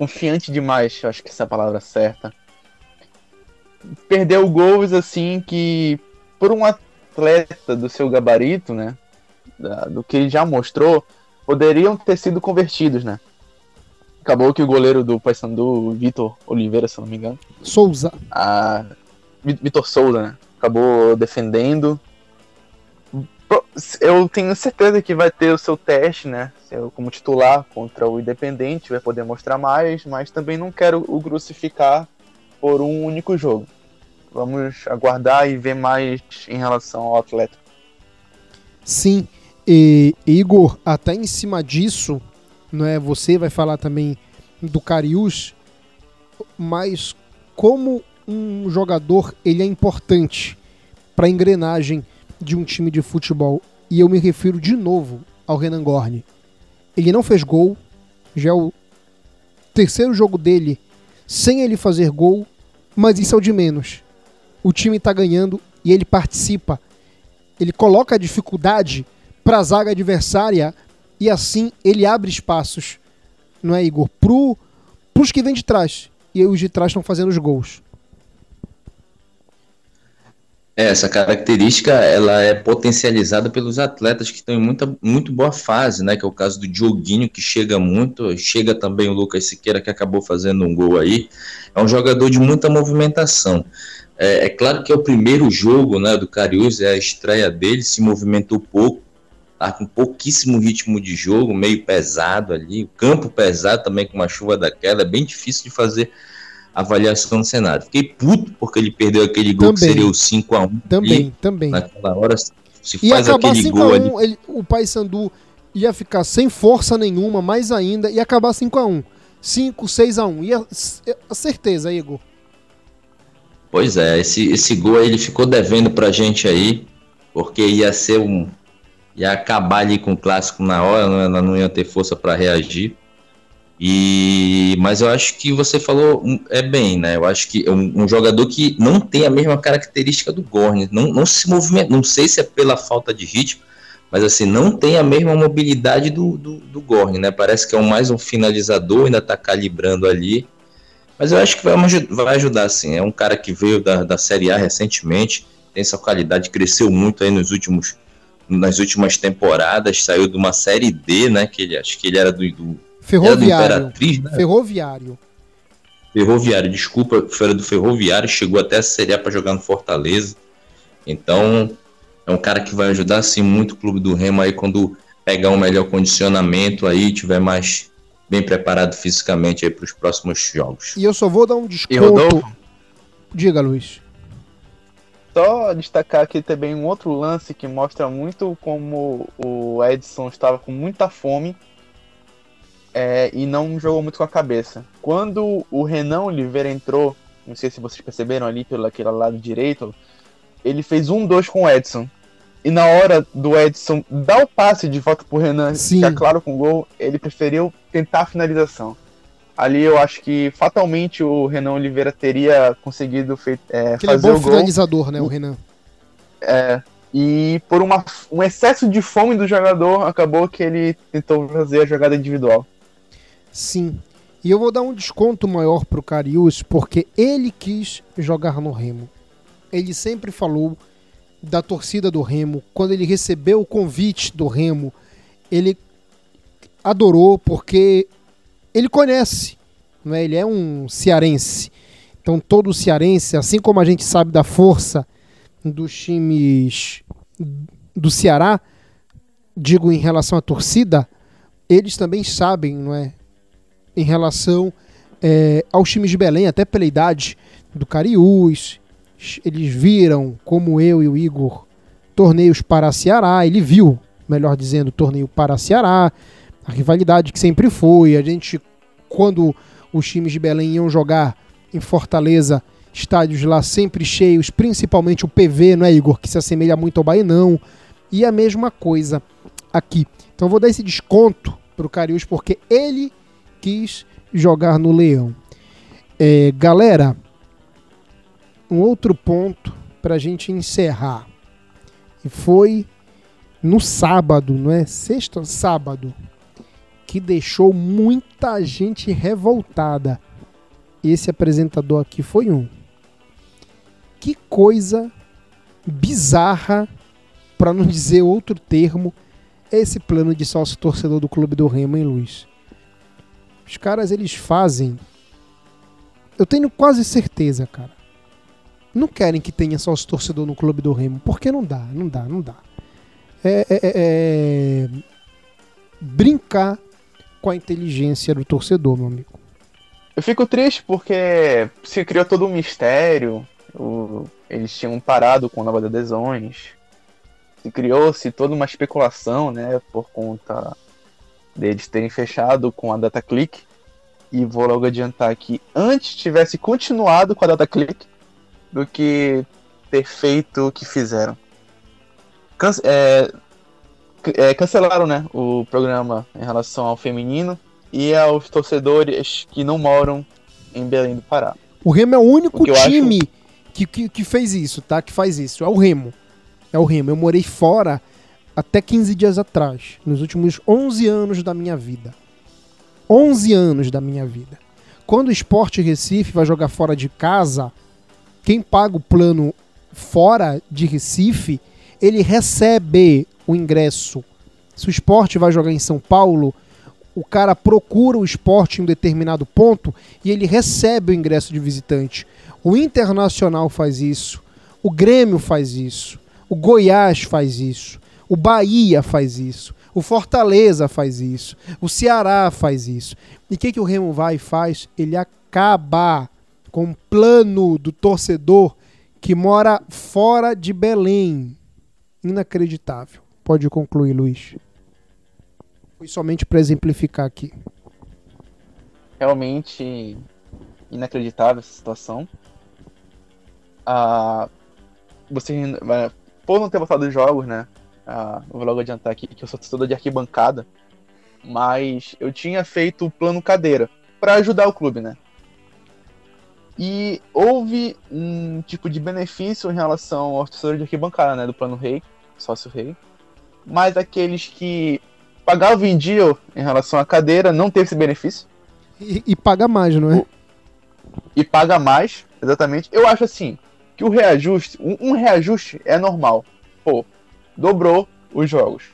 confiante demais, acho que essa é a palavra certa. Perdeu gols assim que, por um atleta do seu gabarito, né? da, do que ele já mostrou, poderiam ter sido convertidos, né? Acabou que o goleiro do Paysandu, Vitor Oliveira, se não me engano. Souza. A Vitor Souza, né? Acabou defendendo. Eu tenho certeza que vai ter o seu teste, né? Como titular contra o Independente, vai poder mostrar mais, mas também não quero o crucificar por um único jogo. Vamos aguardar e ver mais em relação ao atleta. Sim, e Igor, até em cima disso, não é? Você vai falar também do Cariús, mas como um jogador ele é importante para a engrenagem de um time de futebol. E eu me refiro de novo ao Renan Gorni. Ele não fez gol, já é o terceiro jogo dele sem ele fazer gol, mas isso é o de menos. O time está ganhando e ele participa. Ele coloca a dificuldade para a zaga adversária e assim ele abre espaços, não é, Igor? Para os que vêm de trás. E os de trás estão fazendo os gols. É, essa característica ela é potencializada pelos atletas que estão em muita, muito boa fase, né? Que é o caso do Dioguinho, que chega muito, chega também o Lucas Siqueira, que acabou fazendo um gol aí. É um jogador de muita movimentação. É, é claro que é o primeiro jogo né, do Cariús, é a estreia dele, se movimentou pouco, tá com pouquíssimo ritmo de jogo, meio pesado ali, o campo pesado também com uma chuva daquela, é bem difícil de fazer avaliação do cenário. Fiquei puto porque ele perdeu aquele gol também. que seria o 5x1. Também, e, também. Naquela hora, se e faz aquele gol ali. Ele, o Paysandu ia ficar sem força nenhuma, mais ainda, e acabar 5x1. 5, 6x1. Ia, a certeza, Igor. Pois é, esse, esse gol aí ele ficou devendo pra gente aí, porque ia ser um, ia acabar ali com o clássico na hora, não, ela não ia ter força para reagir. E, mas eu acho que você falou é bem, né? Eu acho que é um, um jogador que não tem a mesma característica do Gorne, não, não se movimenta, não sei se é pela falta de ritmo, mas assim, não tem a mesma mobilidade do, do, do né? Parece que é um, mais um finalizador, ainda tá calibrando ali. Mas eu acho que vai, vai ajudar, sim. É um cara que veio da, da Série A recentemente, tem essa qualidade, cresceu muito aí nos últimos nas últimas temporadas, saiu de uma série D, né? Que ele acho que ele era do, do Ferroviário. né? Ferroviário. Ferroviário, desculpa, foi do Ferroviário, chegou até a Série A para jogar no Fortaleza. Então, é um cara que vai ajudar sim muito o clube do Remo aí quando pegar um melhor condicionamento aí, tiver mais bem preparado fisicamente aí para os próximos jogos. E eu só vou dar um desconto. Diga, Luiz. Só destacar aqui também um outro lance que mostra muito como o Edson estava com muita fome é, e não jogou muito com a cabeça. Quando o Renan Oliveira entrou, não sei se vocês perceberam ali pelo aquele lado direito, ele fez um dois com o Edson. E na hora do Edson dar o passe de volta pro Renan, Sim. ficar claro com o gol, ele preferiu tentar a finalização ali eu acho que fatalmente o Renan Oliveira teria conseguido é, fazer ele é bom o gol. finalizador, né, o Renan. É, e por uma, um excesso de fome do jogador, acabou que ele tentou fazer a jogada individual. Sim. E eu vou dar um desconto maior pro Carius, porque ele quis jogar no Remo. Ele sempre falou da torcida do Remo. Quando ele recebeu o convite do Remo, ele adorou, porque ele conhece, não é? ele é um cearense. Então todo cearense, assim como a gente sabe da força dos times do Ceará, digo em relação à torcida, eles também sabem, não é? Em relação é, aos times de Belém, até pela idade do Cariús, eles viram, como eu e o Igor, torneios para Ceará, ele viu, melhor dizendo, torneio para Ceará, a rivalidade que sempre foi. A gente, quando os times de Belém iam jogar em Fortaleza, estádios lá sempre cheios, principalmente o PV, não é, Igor? Que se assemelha muito ao Bainão. E a mesma coisa aqui. Então vou dar esse desconto para o Cariús porque ele quis jogar no Leão. É, galera, um outro ponto para a gente encerrar. E foi no sábado, não é? Sexta, sábado, que deixou muita gente revoltada. Esse apresentador aqui foi um. Que coisa bizarra, para não dizer outro termo, esse plano de sócio torcedor do clube do Remo, hein, Luiz? Os caras, eles fazem. Eu tenho quase certeza, cara. Não querem que tenha sócio torcedor no clube do Remo, porque não dá, não dá, não dá. É, é, é, é brincar com a inteligência do torcedor, meu amigo. Eu fico triste porque se criou todo um mistério. O, eles tinham parado com novas adesões. Se criou-se toda uma especulação, né? Por conta deles terem fechado com a DataClick. E vou logo adiantar que antes tivesse continuado com a DataClick do que ter feito o que fizeram. Cance é, é, cancelaram né, o programa em relação ao feminino e aos torcedores que não moram em Belém do Pará. O Remo é o único o time acho... que, que, que, fez isso, tá? Que faz isso. É o Remo. É o Remo. Eu morei fora até 15 dias atrás, nos últimos 11 anos da minha vida. 11 anos da minha vida. Quando o Esporte Recife vai jogar fora de casa, quem paga o plano fora de Recife, ele recebe o ingresso. Se o esporte vai jogar em São Paulo, o cara procura o esporte em um determinado ponto e ele recebe o ingresso de visitante. O Internacional faz isso, o Grêmio faz isso, o Goiás faz isso, o Bahia faz isso, o Fortaleza faz isso, o Ceará faz isso. E o que, que o Remo vai e faz? Ele acaba com o plano do torcedor que mora fora de Belém. Inacreditável. Pode concluir, Luiz. Foi somente para exemplificar aqui. Realmente inacreditável essa situação. Ah, você, por não ter votado os jogos, né? Ah, vou logo adiantar aqui que eu sou torcedor de arquibancada. Mas eu tinha feito o plano cadeira para ajudar o clube, né? E houve um tipo de benefício em relação aos torcedores de arquibancada, né? Do plano rei, sócio rei. Mas aqueles que pagavam em dia em relação à cadeira não teve esse benefício. E, e paga mais, não é? E paga mais, exatamente. Eu acho assim, que o reajuste, um, um reajuste é normal. Pô, dobrou os jogos.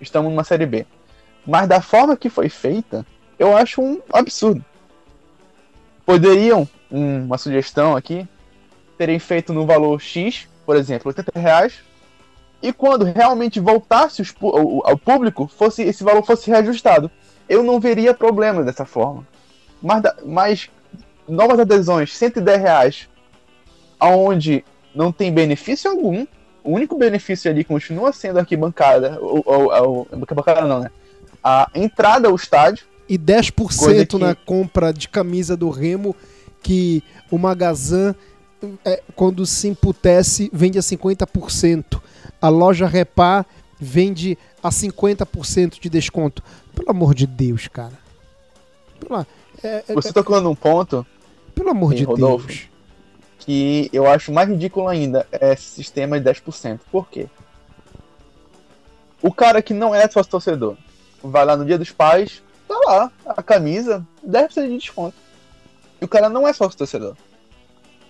Estamos numa série B. Mas da forma que foi feita, eu acho um absurdo. Poderiam uma sugestão aqui, terem feito no valor X, por exemplo, 80 reais, e quando realmente voltasse ao, público, fosse esse valor fosse reajustado. Eu não veria problema dessa forma. Mas, mas novas adesões, 110 reais, aonde não tem benefício algum, o único benefício ali continua sendo a arquibancada, ou, ou, ou arquibancada não, né? A entrada ao estádio. E 10% que... na compra de camisa do Remo que o Magazan, é, quando se imputece, vende a 50%. A loja Repar vende a 50% de desconto. Pelo amor de Deus, cara. Pela, é, é, Você tocou num ponto. Pelo amor de Rodolfo, Deus. Que eu acho mais ridículo ainda é esse sistema de 10%. Por quê? O cara que não é sócio torcedor vai lá no dia dos pais, tá lá, a camisa, 10% de desconto. E o cara não é sócio torcedor.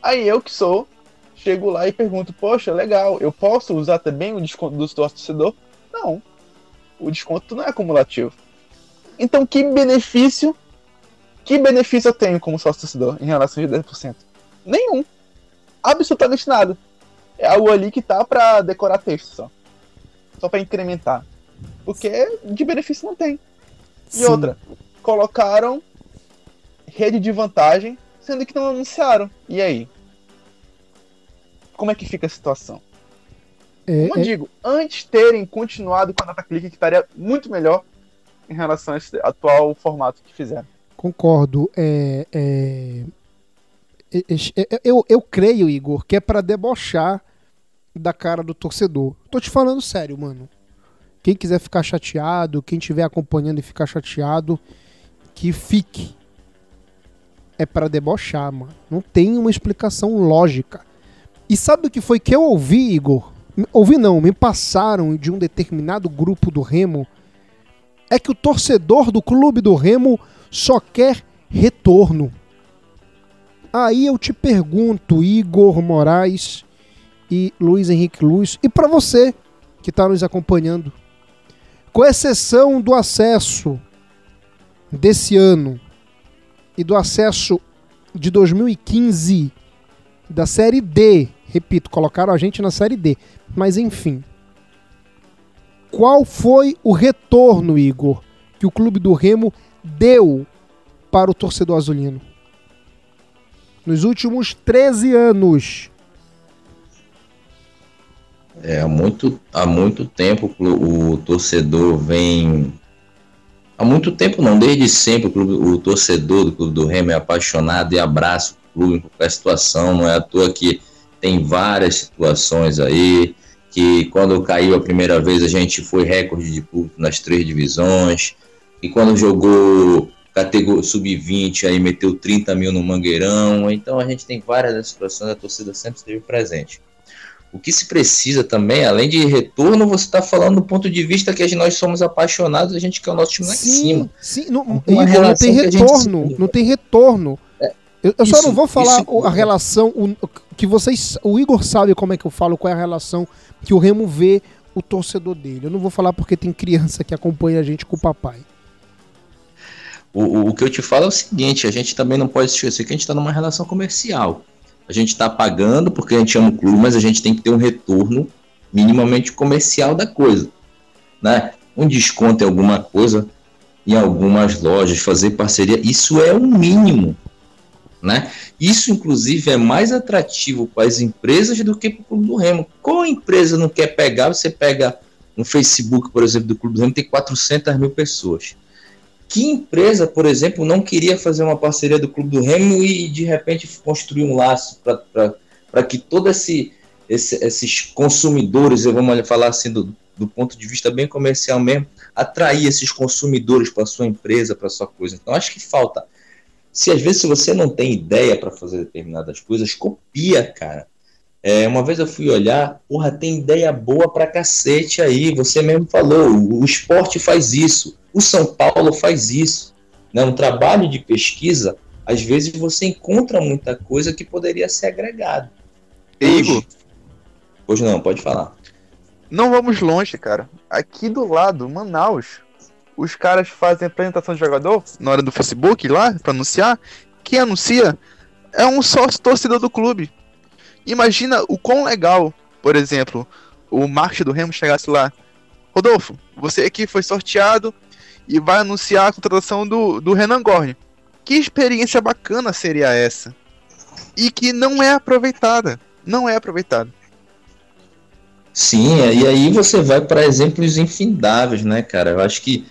Aí eu que sou, chego lá e pergunto, poxa, legal, eu posso usar também o desconto do sócio torcedor? Não. O desconto não é acumulativo. Então que benefício, que benefício eu tenho como sócio torcedor em relação a 10%? Nenhum. Absolutamente nada. É algo ali que tá para decorar texto só. Só para incrementar. Porque de benefício não tem. E Sim. outra, colocaram rede de vantagem, sendo que não anunciaram. E aí? Como é que fica a situação? É, Como eu é... digo, antes terem continuado com a DataClick, que estaria muito melhor em relação a esse atual formato que fizeram. Concordo. É, é, eu, eu creio, Igor, que é para debochar da cara do torcedor. Tô te falando sério, mano. Quem quiser ficar chateado, quem estiver acompanhando e ficar chateado, que fique é para debochar, mano. Não tem uma explicação lógica. E sabe o que foi que eu ouvi, Igor? Ouvi não, me passaram de um determinado grupo do Remo. É que o torcedor do clube do Remo só quer retorno. Aí eu te pergunto, Igor Moraes e Luiz Henrique Luz, e para você que está nos acompanhando, com exceção do acesso desse ano e do acesso de 2015 da Série D, repito, colocaram a gente na Série D, mas enfim. Qual foi o retorno, Igor, que o clube do Remo deu para o torcedor azulino? Nos últimos 13 anos. É, há muito, há muito tempo o, torcedor vem. Há muito tempo não, desde sempre o, clube, o torcedor do Clube do Remo é apaixonado e abraça o clube em qualquer situação. Não é à toa que tem várias situações aí que quando caiu a primeira vez a gente foi recorde de público nas três divisões, e quando jogou categoria sub-20 aí meteu 30 mil no Mangueirão, então a gente tem várias situações, a torcida sempre esteve presente. O que se precisa também, além de retorno, você está falando do ponto de vista que nós somos apaixonados, a gente quer o nosso time lá sim, em cima. Sim, não, não tem retorno, gente... não tem retorno. É, eu, eu isso, só não vou falar isso, a relação, o, que vocês, o Igor sabe como é que eu falo, qual é a relação que o Remo vê o torcedor dele. Eu não vou falar porque tem criança que acompanha a gente com o papai. O, o que eu te falo é o seguinte: a gente também não pode esquecer que a gente está numa relação comercial. A gente está pagando porque a gente ama o clube, mas a gente tem que ter um retorno minimamente comercial da coisa. Né? Um desconto em alguma coisa, em algumas lojas, fazer parceria, isso é o mínimo. Né? Isso, inclusive, é mais atrativo para as empresas do que para o Clube do Remo. Qual empresa não quer pegar? Você pega no Facebook, por exemplo, do Clube do Remo, tem 400 mil pessoas. Que empresa, por exemplo, não queria fazer uma parceria do Clube do Remo e, de repente, construir um laço para que todos esse, esse, esses consumidores, vamos falar assim, do, do ponto de vista bem comercial mesmo, atrair esses consumidores para sua empresa, para sua coisa. Então, acho que falta se às vezes se você não tem ideia para fazer determinadas coisas, copia, cara. É, uma vez eu fui olhar, porra, tem ideia boa pra cacete aí. Você mesmo falou, o, o esporte faz isso, o São Paulo faz isso. Né? Um trabalho de pesquisa, às vezes você encontra muita coisa que poderia ser agregado. Igor? Hoje não, pode falar. Não vamos longe, cara. Aqui do lado, Manaus, os caras fazem apresentação de jogador na hora do Facebook lá, pra anunciar. Quem anuncia é um sócio torcedor do clube. Imagina o quão legal, por exemplo, o marketing do Remo chegasse lá. Rodolfo, você aqui foi sorteado e vai anunciar a contratação do, do Renan Gorne. Que experiência bacana seria essa? E que não é aproveitada. Não é aproveitada. Sim, e aí você vai para exemplos infindáveis, né, cara? Eu acho que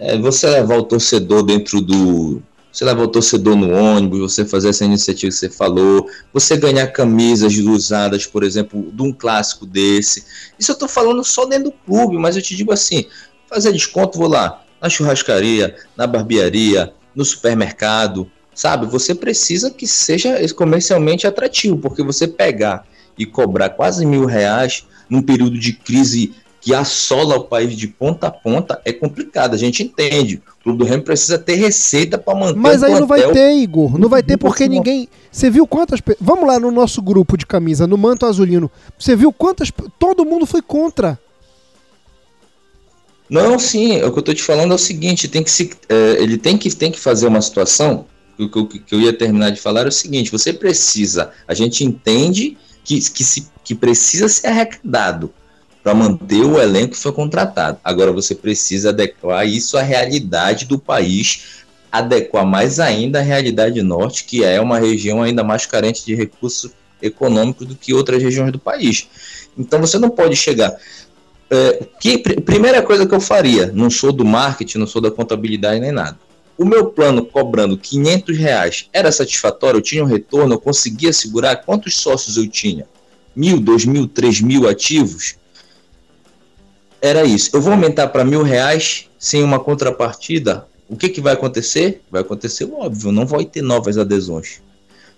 é, você levar o torcedor dentro do. Você levar o torcedor no ônibus, você fazer essa iniciativa que você falou, você ganhar camisas usadas, por exemplo, de um clássico desse. Isso eu estou falando só dentro do clube, mas eu te digo assim: fazer desconto, vou lá, na churrascaria, na barbearia, no supermercado, sabe? Você precisa que seja comercialmente atrativo, porque você pegar e cobrar quase mil reais num período de crise que assola o país de ponta a ponta é complicado, a gente entende. O Clube do Remo precisa ter receita para manter Mas aí não vai ter, Igor. Não vai ter porque ninguém. Você viu quantas. Vamos lá no nosso grupo de camisa, no Manto Azulino. Você viu quantas. Todo mundo foi contra. Não, sim. O que eu tô te falando é o seguinte: tem que se, é, ele tem que, tem que fazer uma situação. O que, que, eu ia terminar de falar é o seguinte: você precisa. A gente entende que, que, se, que precisa ser arrecadado para manter o elenco que foi contratado. Agora você precisa adequar isso à realidade do país, adequar mais ainda à realidade norte, que é uma região ainda mais carente de recursos econômicos do que outras regiões do país. Então você não pode chegar. É, que, primeira coisa que eu faria, não sou do marketing, não sou da contabilidade nem nada. O meu plano cobrando 500 reais era satisfatório? Eu tinha um retorno? Eu conseguia segurar? Quantos sócios eu tinha? Mil, dois mil, três mil ativos? Era isso. Eu vou aumentar para mil reais sem uma contrapartida. O que, que vai acontecer? Vai acontecer o óbvio, não vai ter novas adesões.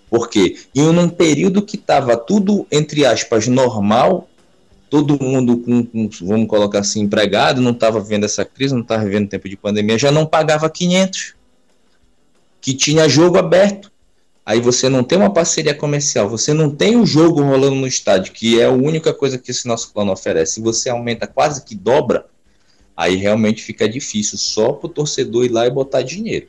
Por quê? Em um período que estava tudo, entre aspas, normal, todo mundo com, com, vamos colocar assim, empregado, não estava vivendo essa crise, não estava vivendo tempo de pandemia, já não pagava 500. Que tinha jogo aberto. Aí você não tem uma parceria comercial, você não tem o um jogo rolando no estádio, que é a única coisa que esse nosso plano oferece. Se você aumenta quase que dobra, aí realmente fica difícil só para o torcedor ir lá e botar dinheiro.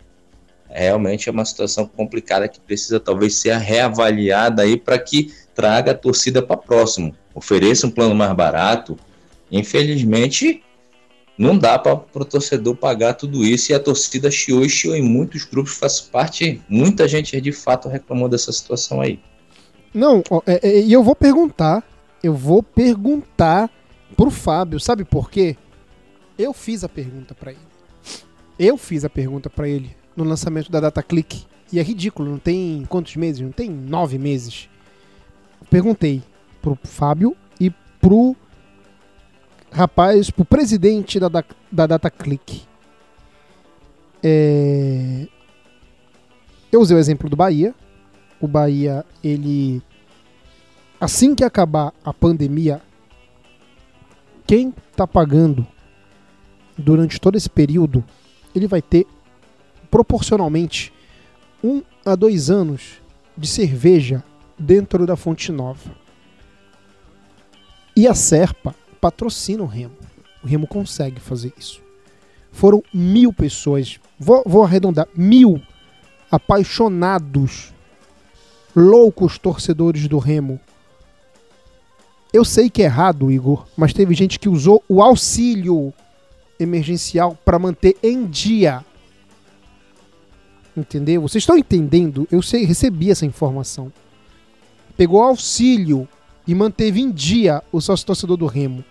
Realmente é uma situação complicada que precisa talvez ser reavaliada aí para que traga a torcida para próximo, ofereça um plano mais barato. Infelizmente, não dá para o torcedor pagar tudo isso e a torcida chiou e chiou em muitos grupos, faz parte, muita gente de fato reclamou dessa situação aí. Não, e é, é, eu vou perguntar, eu vou perguntar pro Fábio, sabe por quê? Eu fiz a pergunta para ele. Eu fiz a pergunta para ele no lançamento da DataClick. E é ridículo, não tem quantos meses? Não tem nove meses. Perguntei pro Fábio e pro rapaz, pro presidente da, da, da DataClick. É... Eu usei o exemplo do Bahia. O Bahia, ele. Assim que acabar a pandemia, quem está pagando durante todo esse período, ele vai ter proporcionalmente um a dois anos de cerveja dentro da Fonte Nova. E a Serpa patrocina o Remo. O Remo consegue fazer isso. Foram mil pessoas, vou, vou arredondar, mil apaixonados, loucos torcedores do Remo. Eu sei que é errado, Igor, mas teve gente que usou o auxílio emergencial para manter em dia. Entendeu? Vocês estão entendendo? Eu sei, recebi essa informação. Pegou auxílio e manteve em dia o sócio torcedor do Remo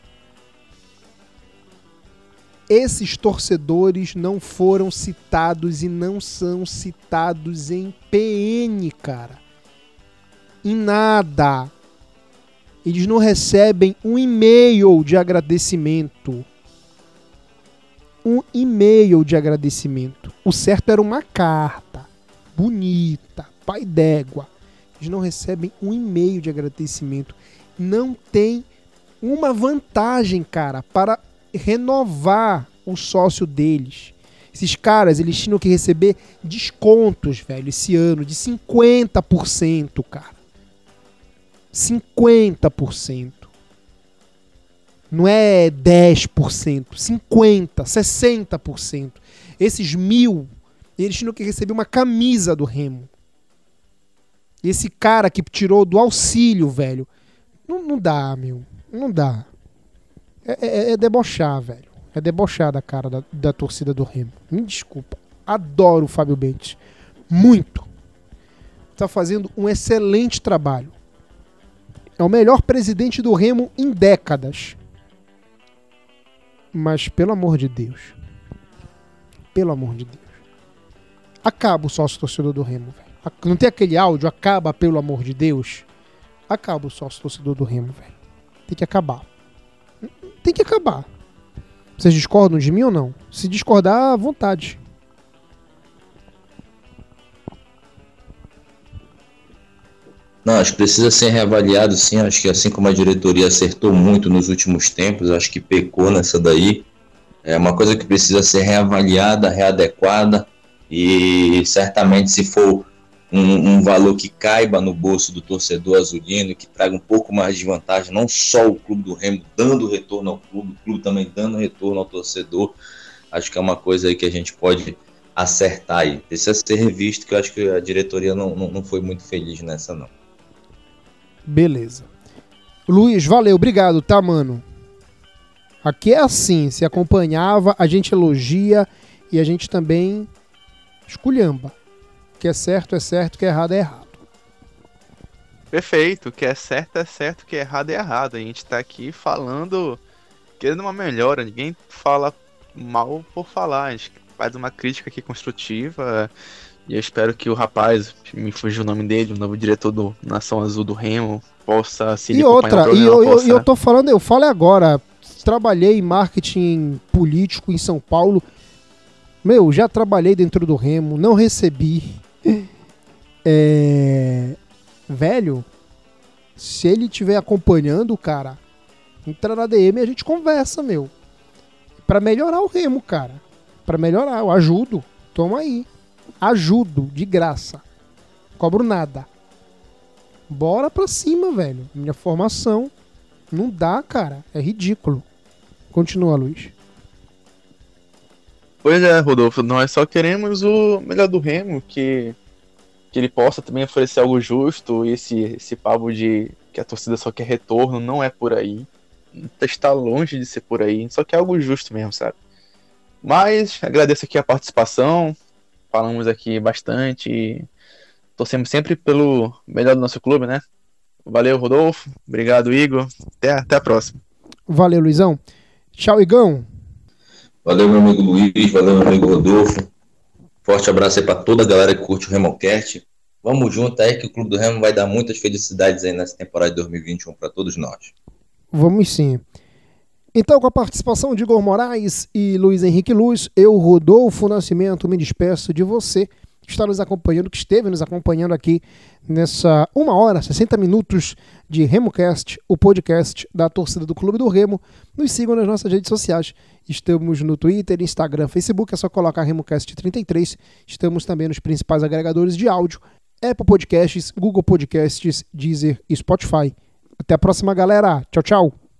esses torcedores não foram citados e não são citados em PN, cara. Em nada. Eles não recebem um e-mail de agradecimento. Um e-mail de agradecimento. O certo era uma carta. Bonita. Pai d'égua. Eles não recebem um e-mail de agradecimento. Não tem uma vantagem, cara, para renovar o sócio deles. Esses caras, eles tinham que receber descontos, velho, esse ano, de 50%, cara. 50%. Não é 10%, 50%, 60%. Esses mil, eles tinham que receber uma camisa do Remo. Esse cara que tirou do auxílio, velho. Não, não dá, meu. Não dá. É, é, é debochar, velho. É debochar da cara da, da torcida do Remo. Me desculpa. Adoro o Fábio Bentes. Muito. Está fazendo um excelente trabalho. É o melhor presidente do Remo em décadas. Mas, pelo amor de Deus. Pelo amor de Deus. Acaba o sócio torcedor do Remo, velho. Não tem aquele áudio, acaba pelo amor de Deus? Acaba o sócio torcedor do Remo, velho. Tem que acabar tem que acabar. Vocês discordam de mim ou não? Se discordar, à vontade. Não, acho que precisa ser reavaliado sim. Acho que assim como a diretoria acertou muito nos últimos tempos, acho que pecou nessa daí. É uma coisa que precisa ser reavaliada, readequada. E certamente, se for um, um, valor que caiba no bolso do torcedor azulino, que traga um pouco mais de vantagem, não só o clube do Remo dando retorno ao clube, o clube também dando retorno ao torcedor. Acho que é uma coisa aí que a gente pode acertar aí. Precisa ser revisto, que eu acho que a diretoria não, não, não foi muito feliz nessa, não. Beleza. Luiz, valeu, obrigado, tá, mano? Aqui é assim, se acompanhava, a gente elogia e a gente também esculhamba que é certo é certo, que é errado é errado. Perfeito, que é certo é certo, que é errado é errado. A gente tá aqui falando, querendo uma melhora, ninguém fala mal por falar, a gente faz uma crítica aqui construtiva. E eu espero que o rapaz, me fugiu o nome dele, o novo diretor do Nação Azul do Remo, possa se E outra, e eu, possa... eu, eu tô falando, eu falo agora, trabalhei em marketing político em São Paulo. Meu, já trabalhei dentro do Remo, não recebi é... Velho, se ele estiver acompanhando, cara, entra na DM e a gente conversa, meu. Pra melhorar o remo, cara. Pra melhorar, eu ajudo. Toma aí. Ajudo, de graça. Cobro nada. Bora pra cima, velho. Minha formação. Não dá, cara. É ridículo. Continua, Luiz. Pois é, Rodolfo, nós só queremos o melhor do Remo, que, que ele possa também oferecer algo justo. E esse, esse papo de que a torcida só quer retorno não é por aí. Está longe de ser por aí, só que é algo justo mesmo, sabe? Mas agradeço aqui a participação, falamos aqui bastante, torcemos sempre pelo melhor do nosso clube, né? Valeu, Rodolfo. Obrigado, Igor. Até, até a próxima. Valeu, Luizão. Tchau, Igão. Valeu, meu amigo Luiz. Valeu, meu amigo Rodolfo. Forte abraço aí para toda a galera que curte o Remocast. Vamos junto aí que o Clube do Remo vai dar muitas felicidades aí nessa temporada de 2021 para todos nós. Vamos sim. Então, com a participação de Igor Moraes e Luiz Henrique Luz, eu, Rodolfo Nascimento, me despeço de você que está nos acompanhando, que esteve nos acompanhando aqui nessa uma hora, 60 minutos de RemoCast, o podcast da torcida do Clube do Remo. Nos sigam nas nossas redes sociais. Estamos no Twitter, Instagram, Facebook, é só colocar RemoCast33. Estamos também nos principais agregadores de áudio, Apple Podcasts, Google Podcasts, Deezer e Spotify. Até a próxima, galera. Tchau, tchau.